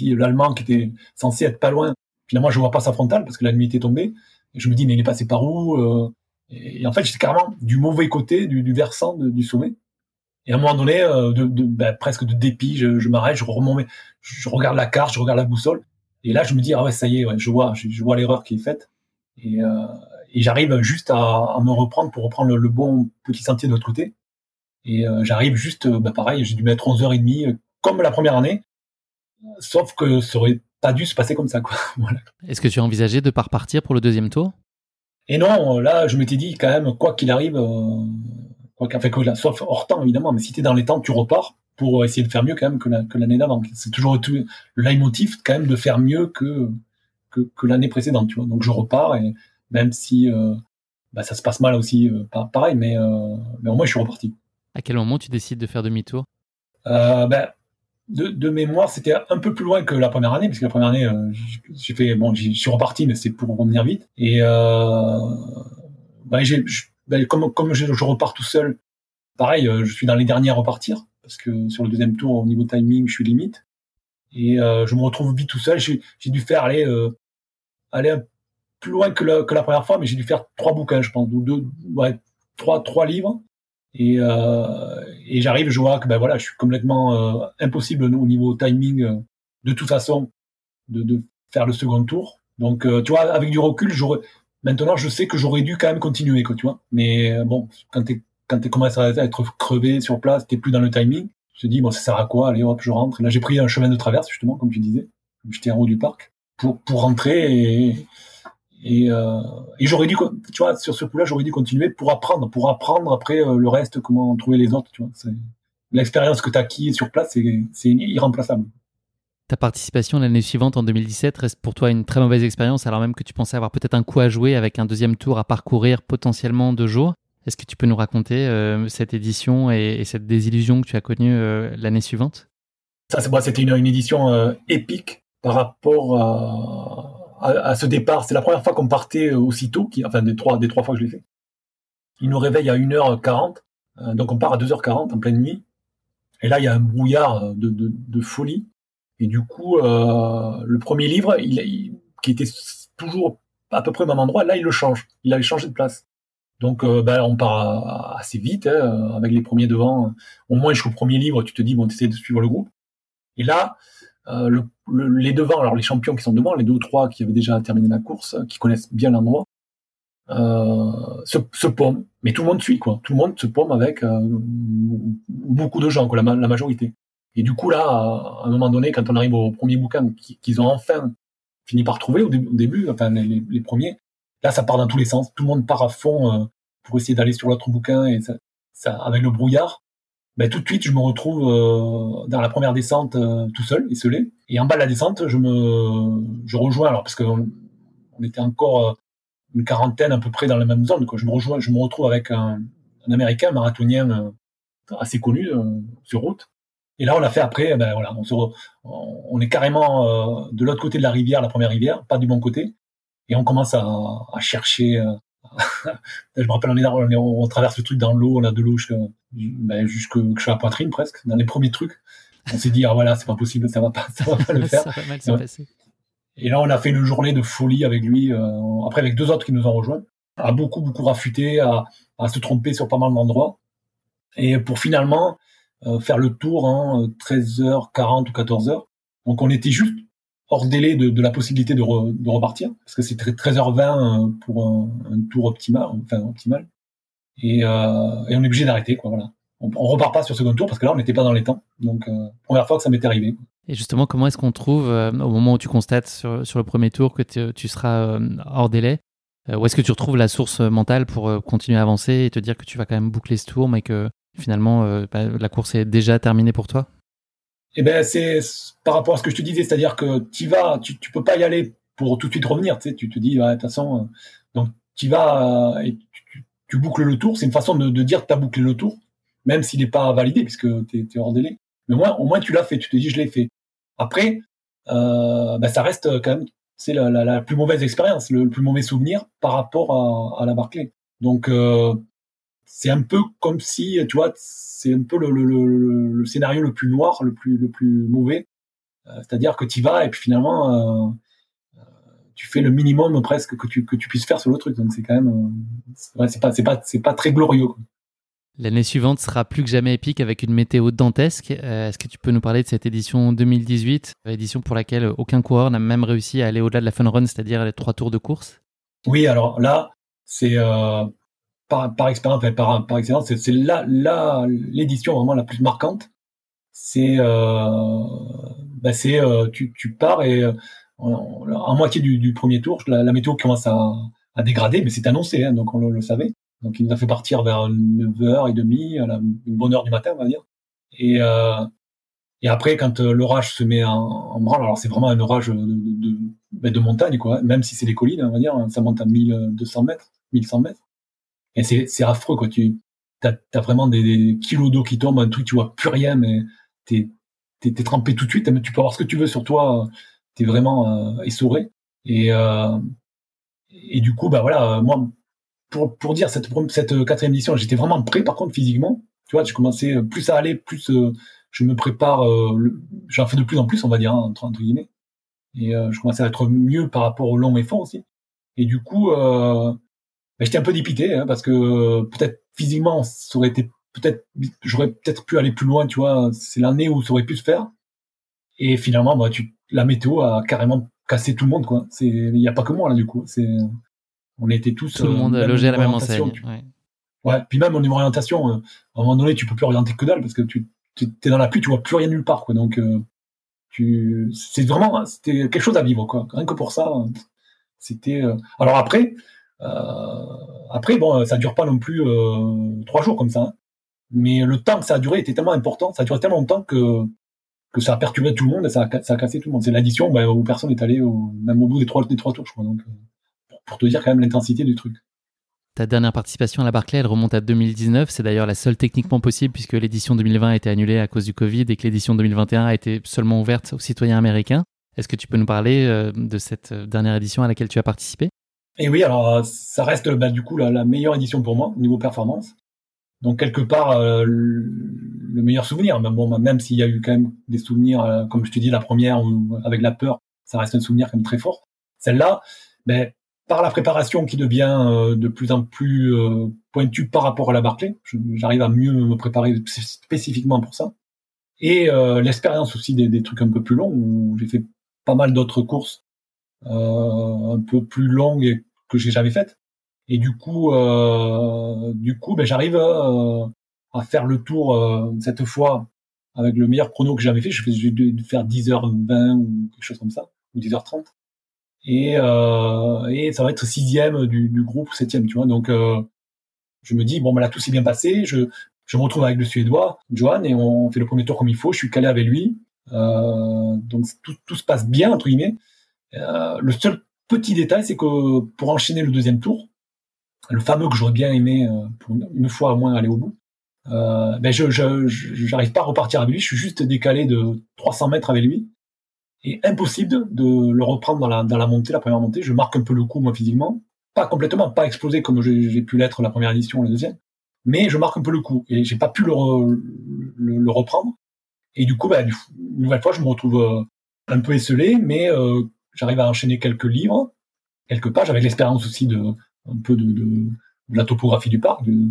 l'allemand qui était censé être pas loin Finalement, je vois pas sa frontale parce que la nuit était tombée. Et je me dis, mais il est passé par où euh, et, en fait, j'étais carrément du mauvais côté du, versant du sommet. Et à un moment donné, ben, presque de dépit, je, m'arrête, je remonte, je regarde la carte, je regarde la boussole. Et là, je me dis, ah ouais, ça y est, je vois, l'erreur qui est faite. Et, et j'arrive juste à, à, me reprendre pour reprendre le, le, bon petit sentier de l'autre côté. Et euh, j'arrive juste, ben, pareil, j'ai dû mettre 11h30, comme la première année. Sauf que ça aurait pas dû se passer comme ça, quoi. (laughs) Voilà. Est-ce que tu as envisagé de pas repartir pour le deuxième tour? Et non, là, je m'étais dit quand même, quoi qu'il arrive, euh, quoi fait, que, sauf hors temps évidemment, mais si t'es dans les temps, tu repars pour essayer de faire mieux quand même que, la, que l'année d'avant. C'est toujours tout, le leitmotiv quand même de faire mieux que que, que l'année précédente, tu vois. Donc je repars et même si euh, bah, ça se passe mal aussi, euh, pareil, mais euh, mais au moins je suis reparti. À quel moment tu décides de faire demi-tour? Euh, ben, de, de, mémoire, c'était un peu plus loin que la première année, parce que la première année, euh, j'ai fait, bon, je suis reparti, mais c'est pour revenir vite. Et euh, bah, j'ai, bah, comme, comme je, je, repars tout seul, pareil, euh, je suis dans les derniers à repartir, parce que sur le deuxième tour, au niveau timing, je suis limite. Et euh, je me retrouve vite tout seul. J'ai, dû faire aller, euh, aller plus loin que la, que la première fois, mais j'ai dû faire trois bouquins, je pense, ou deux, ouais, trois, trois livres. Et, euh, et j'arrive, je vois que ben voilà, je suis complètement euh, impossible au niveau timing euh, de toute façon de, de, faire le second tour. Donc euh, tu vois, avec du recul, j'aurais maintenant je sais que j'aurais dû quand même continuer, quoi, tu vois. Mais euh, bon, quand t'es quand t'es commencé à être crevé sur place, t'es plus dans le timing. Je te dis bon, ça sert à quoi? Allez hop, je rentre. Là, j'ai pris un chemin de traverse justement, comme tu disais. J'étais en haut du parc pour pour rentrer et, euh, et j'aurais dû, tu vois, sur ce coup-là, j'aurais dû continuer pour apprendre, pour apprendre après euh, le reste, comment trouver les autres, tu vois. L'expérience que tu as acquis sur place, c'est irremplaçable. Ta participation l'année suivante, en 2017, reste pour toi une très mauvaise expérience, alors même que tu pensais avoir peut-être un coup à jouer avec un deuxième tour à parcourir potentiellement deux jours. Est-ce que tu peux nous raconter euh, cette édition et, et, cette désillusion que tu as connue l'année suivante? Ça, c'était une, une, édition épique par rapport à à, ce départ. C'est la première fois qu'on partait aussitôt, qui, enfin des trois, des trois fois que je l'ai fait. Il nous réveille à 1h40, euh, donc on part à 2h40 en pleine nuit. Et là, il y a un brouillard de, de, de folie. Et du coup, euh, le premier livre, il, qui était toujours à peu près au même endroit, là, il le change. Il avait changé de place. Donc, euh, ben, on part assez vite, hein, avec les premiers devant. Au moins, jusqu'au premier livre, tu te dis, bon, tu essaies de suivre le groupe. Et là, euh, le, le, les devants, alors les champions qui sont devant, les deux ou trois qui avaient déjà terminé la course, qui connaissent bien l'endroit, euh, se, se. Mais tout le monde suit, quoi. Tout le monde se paume avec euh, beaucoup de gens, quoi, la, la, majorité. Et du coup, là, à un moment donné, quand on arrive au premier bouquin qu'ils ont enfin fini par trouver au, dé au début, enfin les, les, premiers, là, ça part dans tous les sens. Tout le monde part à fond euh, pour essayer d'aller sur l'autre bouquin et ça, ça, avec le brouillard ben, tout de suite, je me retrouve euh, dans la première descente euh, tout seul, isolé. Et en bas de la descente, je me, je rejoins, alors parce qu'on on était encore euh, une quarantaine à peu près dans la même zone, quoi. Je me rejoins, je me retrouve avec un, un Américain, un marathonien euh, assez connu euh, sur route. Et là, on l'a fait après, ben voilà, on, se re, on est carrément de l'autre côté de la rivière, la première rivière, pas du bon côté. Et on commence à, à chercher (laughs) je me rappelle, on, est on, est, on, traverse le truc dans l'eau, on a de l'eau jusqu'à ben, jusque, la poitrine presque, dans les premiers trucs. On s'est dit, ah voilà, c'est pas possible, ça va pas, ça va pas le (laughs) faire. ça va mal se passer. Et là, on a fait une journée de folie avec lui, euh, après avec deux autres qui nous ont rejoints, à beaucoup, beaucoup rafuter, à, à se tromper sur pas mal d'endroits. Et pour finalement euh, faire le tour en 13h40 ou 14h. Donc on était juste hors délai de, la possibilité de, re, de, repartir, parce que c'est 13h20 euh, pour un, tour optimal, enfin optimal. Et, euh, et on est obligé d'arrêter, quoi. Voilà. On, on, repart pas sur ce second tour parce que là, on n'était pas dans les temps. Donc, euh, première fois que ça m'était arrivé. Et justement, comment est-ce qu'on trouve euh, au moment où tu constates sur, le premier tour que tu seras hors délai Où est-ce que tu retrouves la source mentale pour continuer à avancer et te dire que tu vas quand même boucler ce tour, mais que finalement bah, la course est déjà terminée pour toi? Eh ben c'est par rapport à ce que je te disais, c'est-à-dire que tu vas, tu, peux pas y aller pour tout de suite revenir. Tu sais, tu te dis, de toute façon, donc tu vas et tu, boucles le tour. C'est une façon de, dire que tu bouclé le tour, même s'il n'est pas validé puisque tu es, hors délai. Mais au moins, au moins tu l'as fait. Tu te dis, je l'ai fait. Après, euh, bah, ça reste quand même c'est la, la, plus mauvaise expérience, le, plus mauvais souvenir par rapport à, à la Barclay. Donc euh, c'est un peu comme si, tu vois, c'est un peu le, le, le, scénario le plus noir, le plus le plus mauvais. Euh, c'est-à-dire que tu vas et puis finalement euh, tu fais le minimum presque que tu que tu puisses faire sur le truc. Donc c'est quand même, c'est pas c'est pas c'est pas très glorieux. L'année suivante sera plus que jamais épique avec une météo dantesque. Euh, est-ce que tu peux nous parler de cette édition 2018, édition pour laquelle aucun coureur n'a même réussi à aller au-delà de la fun run, c'est-à-dire les trois tours de course? Oui, alors là, c'est euh, par, par, expérience, par, par excellence, c'est là, là l'édition vraiment la plus marquante. C'est, euh, bah c'est, euh, tu, tu pars et euh, en, moitié du, du, premier tour, la, la, météo commence à, à dégrader, mais c'est annoncé, hein, donc on le, savait. Donc il nous a fait partir vers 9h30, à la, une bonne heure du matin, on va dire. Et, euh, et après, quand euh, l'orage se met en, en branle, alors c'est vraiment un orage de, de, de, ben, de montagne, quoi. Même si c'est des collines, on va dire, ça monte à 1200 mètres, 1100 mètres. Et c'est, affreux, quoi. Tu as, as vraiment des, des kilos d'eau qui tombent, un truc, tu vois plus rien, mais t'es, t'es, t'es trempé tout de suite. Tu peux avoir ce que tu veux sur toi. T'es vraiment euh, essoré. Et, euh, et du coup, bah voilà, moi, pour, pour dire cette, cette quatrième édition, j'étais vraiment prêt par contre physiquement. Tu vois, j'ai commencé euh, plus à aller, plus euh, je me prépare. Euh, J'en fais de plus en plus, on va dire hein, entre, guillemets. Et euh, je commençais à être mieux par rapport au long et fond aussi. Et du coup, euh, j'étais un peu dépité hein, parce que peut-être physiquement, ça aurait été peut-être, j'aurais peut-être pu aller plus loin. Tu vois, c'est l'année où ça aurait pu se faire. Et finalement, bah, tu, la météo a carrément cassé tout le monde. Quoi. C'est, il n'y a pas que moi là du coup. C'est on était tous tout le monde euh, logé à la même enseigne. Ouais. ouais. Puis même au niveau orientation, euh, à un moment donné, tu peux plus orienter que dalle parce que tu es dans la pluie, tu vois plus rien nulle part, quoi. Donc euh, tu, c'est vraiment, c'était quelque chose à vivre, quoi. Rien que pour ça, c'était. Alors après, après bon, ça dure pas non plus trois jours comme ça. Hein. Mais le temps que ça a duré était tellement important, ça a duré tellement longtemps que que ça a perturbé tout le monde et ça a, cassé tout le monde. C'est l'addition bah, où personne n'est allé au, même au bout des trois, des trois tours, je crois. Donc, pour te dire quand même l'intensité du truc. Ta dernière participation à la Barclay, elle remonte à 2019. C'est d'ailleurs la seule techniquement possible puisque l'édition 2020 a été annulée à cause du Covid et que l'édition 2021 a été seulement ouverte aux citoyens américains. Est-ce que tu peux nous parler euh, de cette euh, dernière édition à laquelle tu as participé? Et oui, alors euh, ça reste bah, du coup la, meilleure édition pour moi au niveau performance. Donc quelque part le meilleur souvenir. Même bon, même s'il y a eu quand même des souvenirs, comme je te dis la première avec la peur, ça reste un souvenir quand même très fort. Celle-là, ben par la préparation qui devient euh, de plus en plus euh, pointue par rapport à la Barclay, j'arrive à mieux me préparer spécifiquement pour ça. Et euh, l'expérience aussi des, des, trucs un peu plus longs, où j'ai fait pas mal d'autres courses un peu plus longues que j'ai jamais faites. Et du coup, du coup, ben, j'arrive à faire le tour cette fois avec le meilleur chrono que j'avais fait. Je vais faire 10h20 ou quelque chose comme ça, ou 10h30 et, euh, et ça va être sixième du, du groupe, septième, tu vois. Donc, euh, je me dis bon, ben là tout s'est bien passé. Je, je me retrouve avec le Suédois, Johan, et on fait le premier tour comme il faut. Je suis calé avec lui, euh, donc tout, tout se passe bien entre guillemets. Euh, le seul petit détail, c'est que pour enchaîner le deuxième tour, le fameux que j'aurais bien aimé euh, une, fois au moins aller au bout, euh, ben je j'arrive pas à repartir avec lui. Je suis juste décalé de 300 mètres avec lui et impossible de le reprendre dans la, dans la montée, la première montée. Je marque un peu le coup, moi, physiquement. Pas complètement, pas explosé comme j'ai pu l'être la première édition la deuxième. Mais je marque un peu le coup. Et j'ai pas pu le, le, le, reprendre. Et du coup, bah, une nouvelle fois, je me retrouve euh, un peu esselé, mais euh, j'arrive à enchaîner quelques livres, quelques pages, avec l'expérience aussi de un peu de, de, de, la topographie du parc, de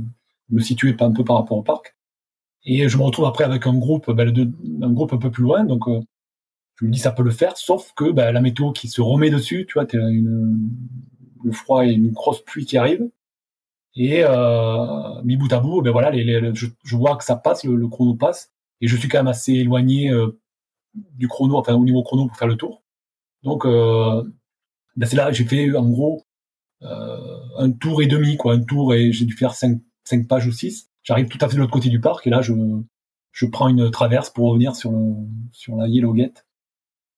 me situer un peu par rapport au parc. Et je me retrouve après avec un groupe, bah, un groupe un peu plus loin, donc euh, je me dis ça peut le faire, sauf que bah, la météo qui se remet dessus, tu vois, une, le froid et une grosse pluie qui arrive. Et euh, mi bout à bout, ben voilà, je, je, vois que ça passe, le, chrono passe, et je suis quand même assez éloigné euh, du chrono, enfin au niveau chrono pour faire le tour. Donc euh, ben c'est là j'ai fait en gros euh, un tour et demi, quoi, un tour et j'ai dû faire cinq, cinq pages ou six. J'arrive tout à fait de l'autre côté du parc et là je je prends une traverse pour revenir sur le sur la Yellow Gate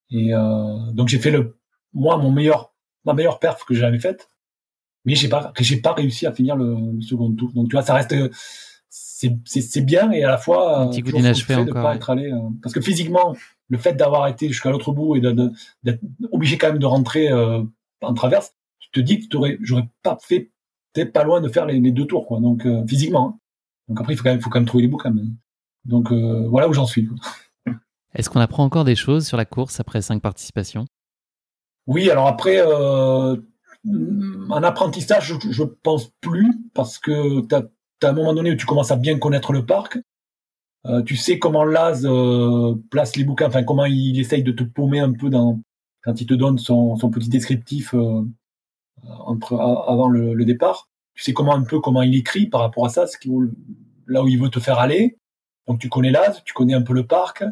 et euh, donc j'ai fait le moi, mon meilleur, ma meilleure perf que j'ai jamais faite, mais j'ai pas, j'ai pas réussi à finir le, second tour. Donc, tu vois, ça reste, c'est bien et à la fois, un petit coup d'inachevé encore. Pas être allé, parce que physiquement, le fait d'avoir été jusqu'à l'autre bout et d'être obligé quand même de rentrer euh, en traverse, tu te dis que j'aurais pas fait, peut-être pas loin de faire les, deux tours, quoi. Donc euh, physiquement. Hein. Donc après, il faut quand même, faut quand même trouver les bouts quand même. Donc euh, voilà où j'en suis. (laughs) Est-ce qu'on apprend encore des choses sur la course après cinq participations? Oui, alors après, un apprentissage, je, je pense plus parce que tu as, as, un moment donné où tu commences à bien connaître le parc euh, tu sais comment Laz euh, place les bouquins, enfin comment il essaye de te paumer un peu dans quand il te donne son, son petit descriptif euh, entre avant le, le, départ. Tu sais comment un peu comment il écrit par rapport à ça, ce qui, là où il veut te faire aller. Donc tu connais Laz, tu connais un peu le parc,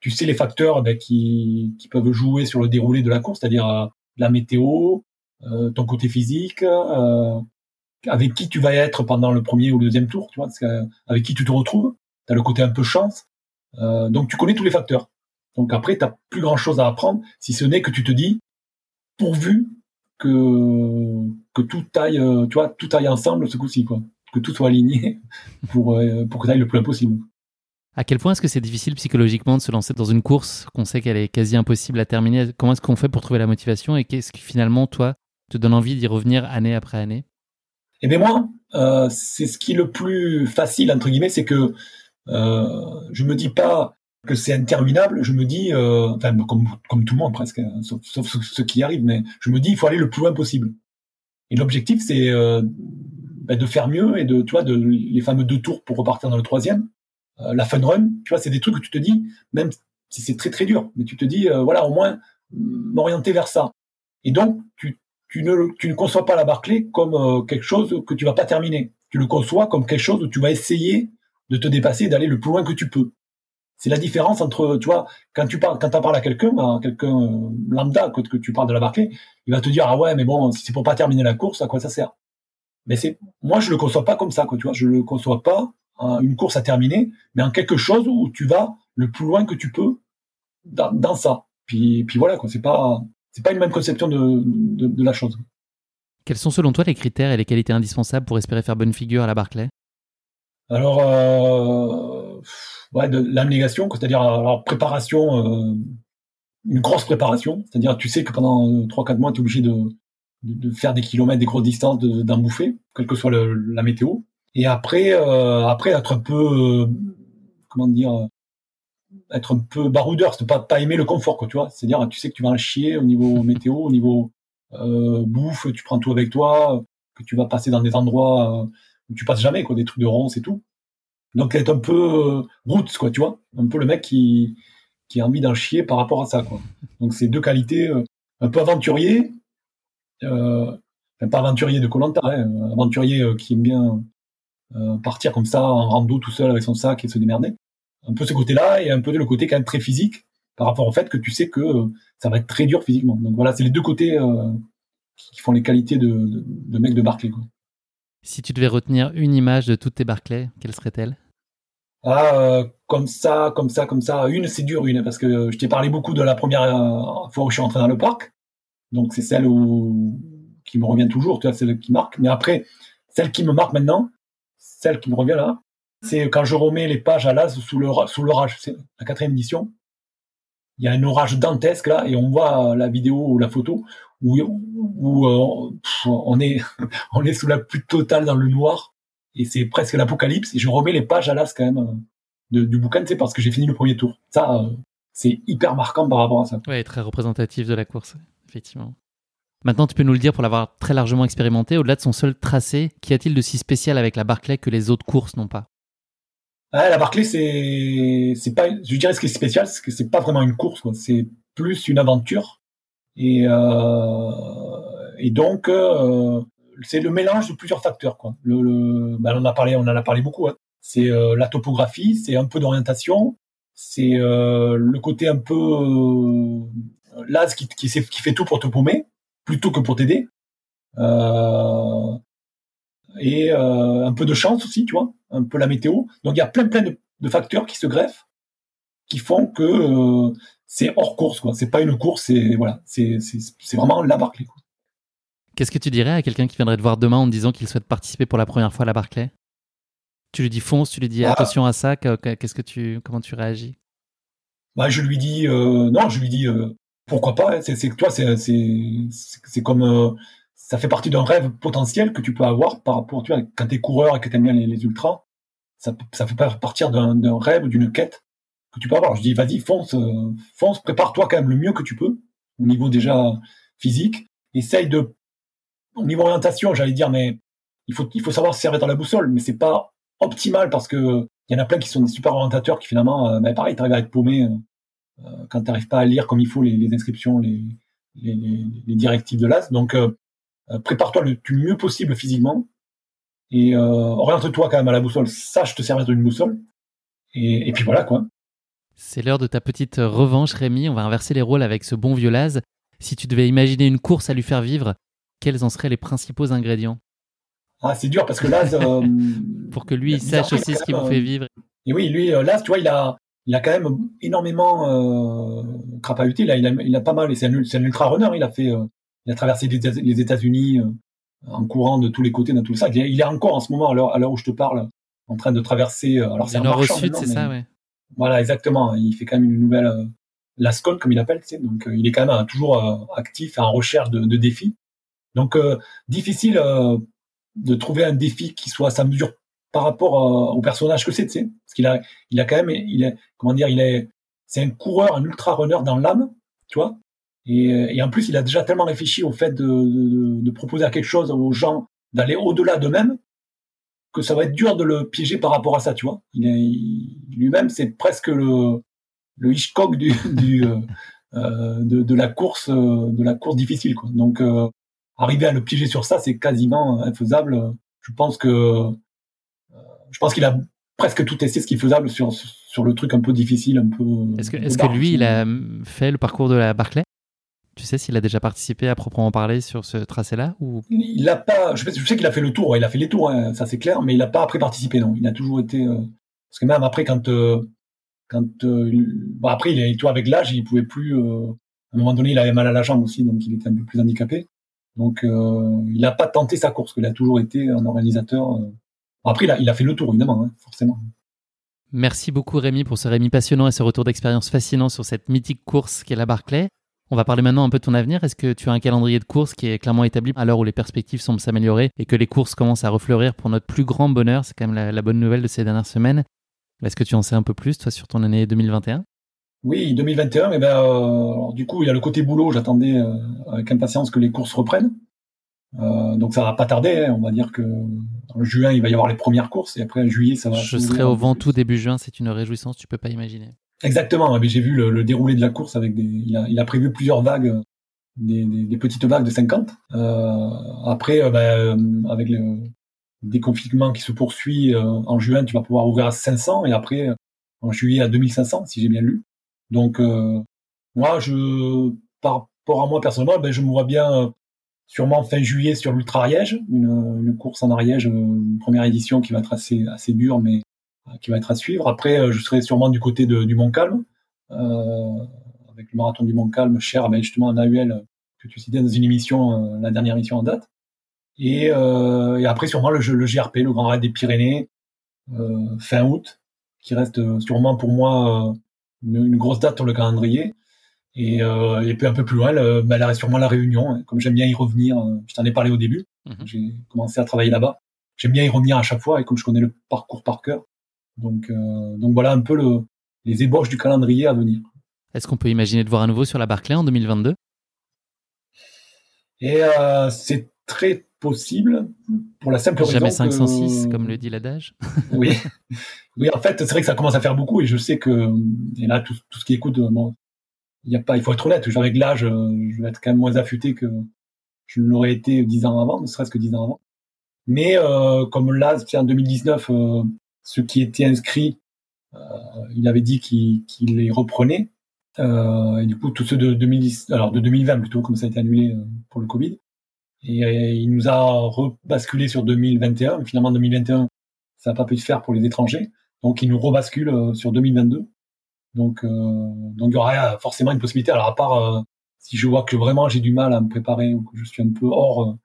tu sais les facteurs ben, qui, qui peuvent jouer sur le déroulé de la course, c'est-à-dire la météo, ton côté physique, avec qui tu vas être pendant le premier ou le deuxième tour, tu vois, avec qui tu te retrouves tu as le côté un peu chance. Euh, donc tu connais tous les facteurs. Donc après, tu n'as plus grand-chose à apprendre, si ce n'est que tu te dis, pourvu que, que tout aille, euh, tu vois, tout aille ensemble ce coup-ci, quoi. Que tout soit aligné (laughs) pour, euh, pour que tu ailles le plus possible. À quel point est-ce que c'est difficile psychologiquement de se lancer dans une course qu'on sait qu'elle est quasi impossible à terminer? Comment est-ce qu'on fait pour trouver la motivation et qu'est-ce qui finalement, toi, te donne envie d'y revenir année après année? Eh bien moi, euh, c'est ce qui est le plus facile, entre guillemets, c'est que euh, je me dis pas que c'est interminable, je me dis, euh, enfin comme, tout le monde presque, hein, sauf, sauf ce qui arrive, mais je me dis il faut aller le plus loin possible. Et l'objectif c'est euh, ben, de faire mieux et de, tu vois, de les fameux deux tours pour repartir dans le troisième, euh, la fun run, tu vois, c'est des trucs que tu te dis, même si c'est très très dur, mais tu te dis, euh, voilà, au moins m'orienter vers ça. Et donc tu, tu ne, conçois pas la Barclay comme euh, quelque chose que tu vas pas terminer. Tu le conçois comme quelque chose où tu vas essayer de te dépasser d'aller le plus loin que tu peux. C'est la différence entre, tu vois, quand tu parles, quand tu parles à quelqu'un, à quelqu'un euh, lambda, que, tu parles de la Barclay, il va te dire ah ouais, mais bon, si c'est pour pas terminer la course, à quoi ça sert? Mais c'est, moi, je le conçois pas comme ça, quoi. Tu vois, je le conçois pas une course à terminer, mais en quelque chose où tu vas le plus loin que tu peux dans, dans ça. Puis, puis voilà, quoi. C'est pas, c'est pas une même conception de, de, de la chose. Quels sont selon toi les critères et les qualités indispensables pour espérer faire bonne figure à la Barclay alors, euh, ouais, de l'abnégation, c'est-à-dire alors préparation, euh, une grosse préparation, c'est-à-dire tu sais que pendant euh, trois quatre mois tu es obligé de, de, faire des kilomètres, des grosses distances, d'en bouffer, quelle que soit le, la météo. Et après, euh, après être un peu, euh, comment dire, être un peu baroudeur, c'est pas pas aimer le confort, quoi, tu vois. C'est-à-dire, tu sais que tu vas en chier au niveau météo, au niveau euh, bouffe, tu prends tout avec toi, que tu vas passer dans des endroits tu passes jamais, quoi, des trucs de ronces et tout. Donc, être un peu euh, roots, quoi, tu vois. Un peu le mec qui, qui a envie d'en chier par rapport à ça, quoi. Donc, c'est deux qualités, euh, un peu aventurier, euh, enfin, pas aventurier de Colanta, hein, aventurier euh, qui aime bien euh, partir comme ça en rando tout seul avec son sac et se démerder. Un peu ce côté-là et un peu le côté quand même très physique par rapport au fait que tu sais que ça va être très dur physiquement. Donc voilà, c'est les deux côtés qui font les qualités de, de, de mec de Barclay. Quoi. Si tu devais retenir une image de toutes tes Barclay, quelle serait-elle? Ah, euh, comme ça, comme ça, comme ça. Une, c'est dur, une, parce que je t'ai parlé beaucoup de la première euh, fois où je suis entré dans le parc. Donc, c'est celle où, qui me revient toujours, tu vois, celle qui marque. Mais après, celle qui me marque maintenant, celle qui me revient là, c'est quand je remets les pages à l'as sous l'orage. C'est la quatrième édition. Il y a un orage dantesque là, et on voit la vidéo ou la photo où, euh, (laughs) on est sous la pluie totale dans le noir et c'est presque l'apocalypse et je remets les pages à l'as quand même du bouquin c'est parce que j'ai fini le premier tour ça euh, c'est hyper marquant par rapport à ça ouais très représentatif de la course effectivement maintenant tu peux nous le dire pour l'avoir très largement expérimenté au-delà de son seul tracé qu'y a-t-il de si spécial avec la Barclay que les autres courses n'ont pas? Ah, la Barclay c'est c'est pas je dirais ce qui est spécial c'est que c'est pas vraiment une course c'est plus une aventure et, euh, et donc, euh, c'est le mélange de plusieurs facteurs. Quoi. Le, le ben on a parlé, on en a parlé beaucoup. Hein. C'est euh, la topographie, c'est un peu d'orientation, c'est euh, le côté un peu euh, l'as qui, qui, qui, fait tout pour te paumer plutôt que pour t'aider. Euh, et un peu de chance aussi, tu vois, un peu la météo. Donc il y a plein plein de, de facteurs qui se greffent qui font que c'est hors course, quoi. C'est pas une course, c'est voilà, c'est c'est vraiment la Barclay. Qu'est-ce que tu dirais à quelqu'un qui viendrait te voir demain en disant qu'il souhaite participer pour la première fois à la Barclay? Tu lui dis fonce, tu lui dis ah. attention à ça. Qu'est-ce que tu, comment tu réagis? Bah, je lui dis non, je lui dis pourquoi pas. Hein. C'est que toi, c'est c'est comme ça fait partie d'un rêve potentiel que tu peux avoir par rapport, tu vois, quand t'es coureur et que t'aimes bien les, ultras, ça, ça fait partir d'un rêve, d'une quête que tu peux avoir. Je dis, vas-y, fonce, euh, fonce, prépare-toi quand même le mieux que tu peux, au niveau déjà physique. Essaye de, au niveau orientation, j'allais dire, mais il faut, il faut savoir se servir dans la boussole, mais c'est pas optimal parce que il y en a plein qui sont des super orientateurs qui finalement, euh, ben pareil, t'arrives à être paumé euh, euh quand t'arrives pas à lire comme il faut les, inscriptions, les, directives de l'AS. Donc, prépare-toi le, mieux possible physiquement et euh, oriente-toi quand même à la boussole. Sache te servir d'une boussole. Et, puis voilà quoi. C'est l'heure de ta petite revanche, Rémi. On va inverser les rôles avec ce bon vieux Laz. Si tu devais imaginer une course à lui faire vivre, quels en seraient les principaux ingrédients? Ah, c'est dur parce que Laz. Euh, (laughs) Pour que lui, il sache aussi ce qui vous fait vivre. Et oui, lui, Laz, tu vois, il a, il a quand même énormément euh, crapahuté. il, a, il a pas mal. Et c'est un, ultra runner. Il a fait il a traversé les États-Unis euh, en courant de tous les côtés dans tout ça. Il est encore en ce moment, à l'heure où je te parle, en train de traverser. Euh, alors c'est nord au sud, c'est ça, ouais. Voilà, exactement. Il fait quand même une nouvelle euh, Lascon, comme il appelle, tu sais. Donc il est quand même toujours actif en recherche de, de défis. Donc difficile de trouver un défi qui soit à sa mesure par rapport au personnage que c'est, tu sais. Parce qu'il a, il a quand même, il est, comment dire, il est, c'est un coureur, un ultra runner dans l'âme, tu vois. Et, et, en plus, il a déjà tellement réfléchi au fait de, de, de proposer à quelque chose aux gens d'aller au-delà d'eux-mêmes que ça va être dur de le piéger par rapport à ça, tu vois. Il, est, lui-même, c'est presque le, le Hitchcock du, (laughs) du euh, euh de, de, la course, euh, de la course difficile, quoi. Donc, euh, arriver à le piéger sur ça, c'est quasiment infaisable. Je pense que, je pense qu'il a presque tout testé ce qui est faisable sur sur le truc un peu difficile, un peu. Est-ce que, est-ce que lui, il a fait le parcours de la Barclay? Tu sais s'il a déjà participé à proprement parler sur ce tracé-là ou? Il n'a pas. Je sais, qu'il a fait le tour. Il a fait les tours, hein, ça c'est clair, mais il n'a pas après participé. Non, il a toujours été. Euh, parce que même après, quand euh, quand euh, bon, après, il est toi avec l'âge, il pouvait plus. à un moment donné, il avait mal à la jambe aussi, donc il était un peu plus handicapé. Donc, il n'a pas tenté sa course. Il a toujours été un organisateur. après, il a, il a fait le tour, évidemment, hein, forcément. Merci beaucoup Rémi pour ce Rémi passionnant et ce retour d'expérience fascinant sur cette mythique course qu'est la Barclay. On va parler maintenant un peu de ton avenir. Est-ce que tu as un calendrier de courses qui est clairement établi à l'heure où les perspectives semblent s'améliorer et que les courses commencent à refleurir pour notre plus grand bonheur? C'est quand même la, bonne nouvelle de ces dernières semaines. Est-ce que tu en sais un peu plus, toi, sur ton année 2021 Oui, 2021, eh ben, euh, du coup, il y a le côté boulot. J'attendais euh, avec impatience que les courses reprennent. Euh, donc ça va pas tarder. Hein. On va dire que en juin, il va y avoir les premières courses et après en juillet, ça va. Je serai au vent tout début juin. C'est une réjouissance, tu peux pas imaginer. Exactement. J'ai vu le, déroulé de la course avec des. Il a, il a prévu plusieurs vagues, des, des, des, petites vagues de 50. Euh, après, euh, ben, euh, avec le déconfinement qui se poursuit euh, en juin, tu vas pouvoir ouvrir à 500 et après en juillet à 2500, si j'ai bien lu. Donc moi, je par rapport à moi personnellement, ben, je me vois bien sûrement fin juillet sur l'Ultra Ariège, une, une, course en Ariège, une première édition qui va être assez, assez dure, mais qui va être à suivre. Après, euh, je serai sûrement du côté de, du Mont-Calm, euh, avec le marathon du Mont-Calm, cher ben justement à Nahuel, que tu citais dans une émission, euh, la dernière émission en date. Et, et après, sûrement le, le, GRP, le Grand Raid des Pyrénées, fin août, qui reste sûrement pour moi une, grosse date sur le calendrier. Et, et puis un peu plus loin, le, ben, là, sûrement la Réunion, hein. comme j'aime bien y revenir, je t'en ai parlé au début, mhm. j'ai commencé à travailler là-bas. J'aime bien y revenir à chaque fois, et comme je connais le parcours par cœur, donc, euh, donc voilà un peu le, les ébauches du calendrier à venir. Est-ce qu'on peut imaginer de voir à nouveau sur la Barclay en 2022 Et euh, c'est très possible pour la simple raison Jamais 506, comme le dit l'adage. oui, (laughs) oui. En fait, c'est vrai que ça commence à faire beaucoup, et je sais que et là tout, tout ce qui écoute, bon, il y a pas, il faut être honnête. Avec l'âge, euh, je vais être quand même moins affûté que je ne l'aurais été dix ans avant, ne serait-ce que dix ans avant. Mais euh, comme là, en 2019, euh, ceux qui étaient inscrits, euh, il avait dit qu'il les reprenait. Euh, et du coup, tous ceux de 2010, alors de 2020 plutôt, comme ça a été annulé euh, pour le Covid. Et, il nous a rebasculé sur 2021. Mais finalement, 2021, ça n'a pas pu se faire pour les étrangers. Donc, il nous rebascule sur 2022. Donc, donc il y aura forcément une possibilité. Alors à part si je vois que vraiment j'ai du mal à me préparer ou que je suis un peu hors,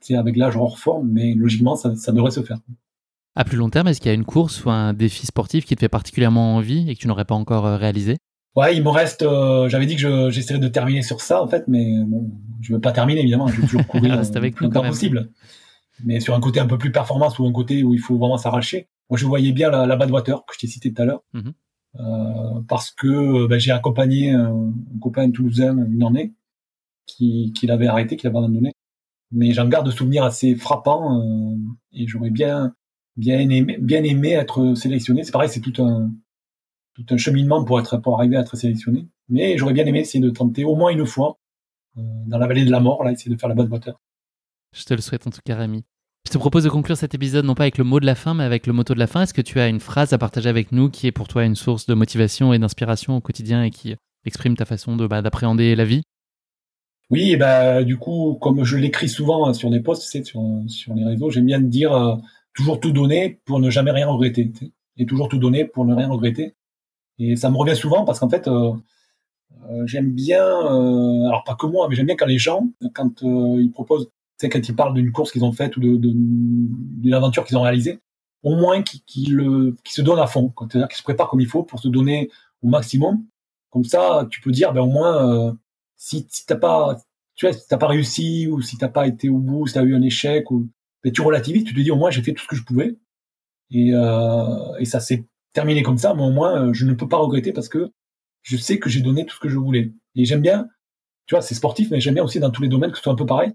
c'est avec l'âge hors forme, mais logiquement ça, ça devrait se faire. À plus long terme, est-ce qu'il y a une course ou un défi sportif qui te fait particulièrement envie et que tu n'aurais pas encore euh, réalisé? Ouais, il me reste. Euh, j'avais dit que j'essaierais de terminer sur ça en fait, mais bon, je veux pas terminer évidemment. Je veux toujours (laughs) courir avec nous, quand possible. Mais sur un côté un peu plus performance ou un côté où il faut vraiment s'arracher. Moi, je voyais bien la, la Badwater que je t'ai cité tout à l'heure, mhm. euh, parce que ben, j'ai accompagné un, copain toulousain une année qui, qui l'avait arrêté, qui l'avait abandonné. Mais j'en garde de souvenirs assez frappants euh, et j'aurais bien bien aimé, bien aimé être sélectionné. C'est pareil, c'est tout un, tout un cheminement pour être, pour arriver à être sélectionné. Mais j'aurais bien aimé essayer de tenter au moins une fois euh, dans la vallée de la mort, là, essayer de faire la bonne moteur. Je te le souhaite en tout cas, Rémi. Je te propose de conclure cet épisode non pas avec le mot de la fin, mais avec le motto de la fin. Est-ce que tu as une phrase à partager avec nous qui est pour toi une source de motivation et d'inspiration au quotidien et qui exprime ta façon de bah, d'appréhender la vie? Oui, et bah, du coup, comme je l'écris souvent sur des posts, sur, sur les réseaux, j'aime bien dire euh, toujours tout donner pour ne jamais rien regretter. Et toujours tout donner pour ne rien regretter. Et ça me revient souvent parce qu'en fait, euh, euh, j'aime bien, euh, alors pas que moi, mais j'aime bien quand les gens, quand ils proposent, tu quand ils parlent d'une course qu'ils ont faite ou de, d'une aventure qu'ils ont réalisée, au moins qu'ils le, se donnent à fond, c'est-à-dire qu'ils se préparent comme il faut pour se donner au maximum. Comme ça, tu peux dire, ben au moins, si, si t'as pas, tu vois, si t'as pas réussi ou si t'as pas été au bout, si t'as eu un échec ou mais tu relativises, tu te dis au moins j'ai fait tout ce que je pouvais et, euh, et ça s'est terminé comme ça, mais au moins euh, je ne peux pas regretter parce que je sais que j'ai donné tout ce que je voulais. Et j'aime bien, tu vois, c'est sportif, mais j'aime bien aussi dans tous les domaines que ce soit un peu pareil.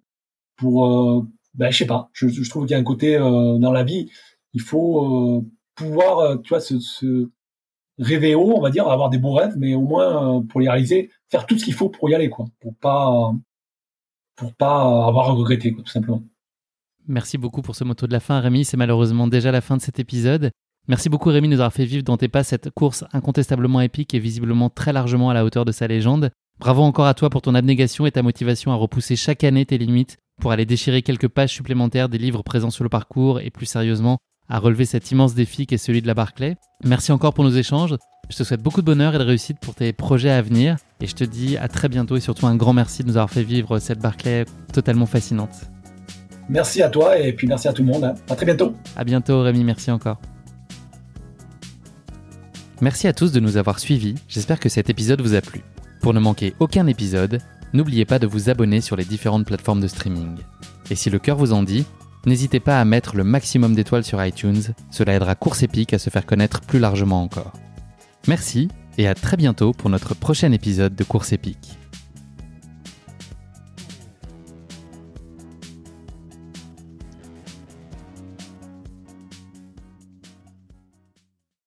Pour, euh, ben je sais pas, je, trouve qu'il y a un côté euh, dans la vie, il faut pouvoir, tu vois, se, se, rêver haut, on va dire, avoir des beaux rêves, mais au moins pour les réaliser, faire tout ce qu'il faut pour y aller, quoi, pour pas, pour pas avoir à regretter, quoi, tout simplement. Merci beaucoup pour ce motto de la fin, Rémi. C'est malheureusement déjà la fin de cet épisode. Merci beaucoup, Rémi, de nous avoir fait vivre dans tes pas cette course incontestablement épique et visiblement très largement à la hauteur de sa légende. Bravo encore à toi pour ton abnégation et ta motivation à repousser chaque année tes limites pour aller déchirer quelques pages supplémentaires des livres présents sur le parcours et plus sérieusement à relever cet immense défi qui est celui de la Barclay. Merci encore pour nos échanges. Je te souhaite beaucoup de bonheur et de réussite pour tes projets à venir et je te dis à très bientôt et surtout un grand merci de nous avoir fait vivre cette Barclay totalement fascinante. Merci à toi et puis merci à tout le monde. À très bientôt. À bientôt Rémi, merci encore. Merci à tous de nous avoir suivis, j'espère que cet épisode vous a plu. Pour ne manquer aucun épisode, n'oubliez pas de vous abonner sur les différentes plateformes de streaming. Et si le cœur vous en dit, n'hésitez pas à mettre le maximum d'étoiles sur iTunes, cela aidera Course Épique à se faire connaître plus largement encore. Merci et à très bientôt pour notre prochain épisode de Course Épique.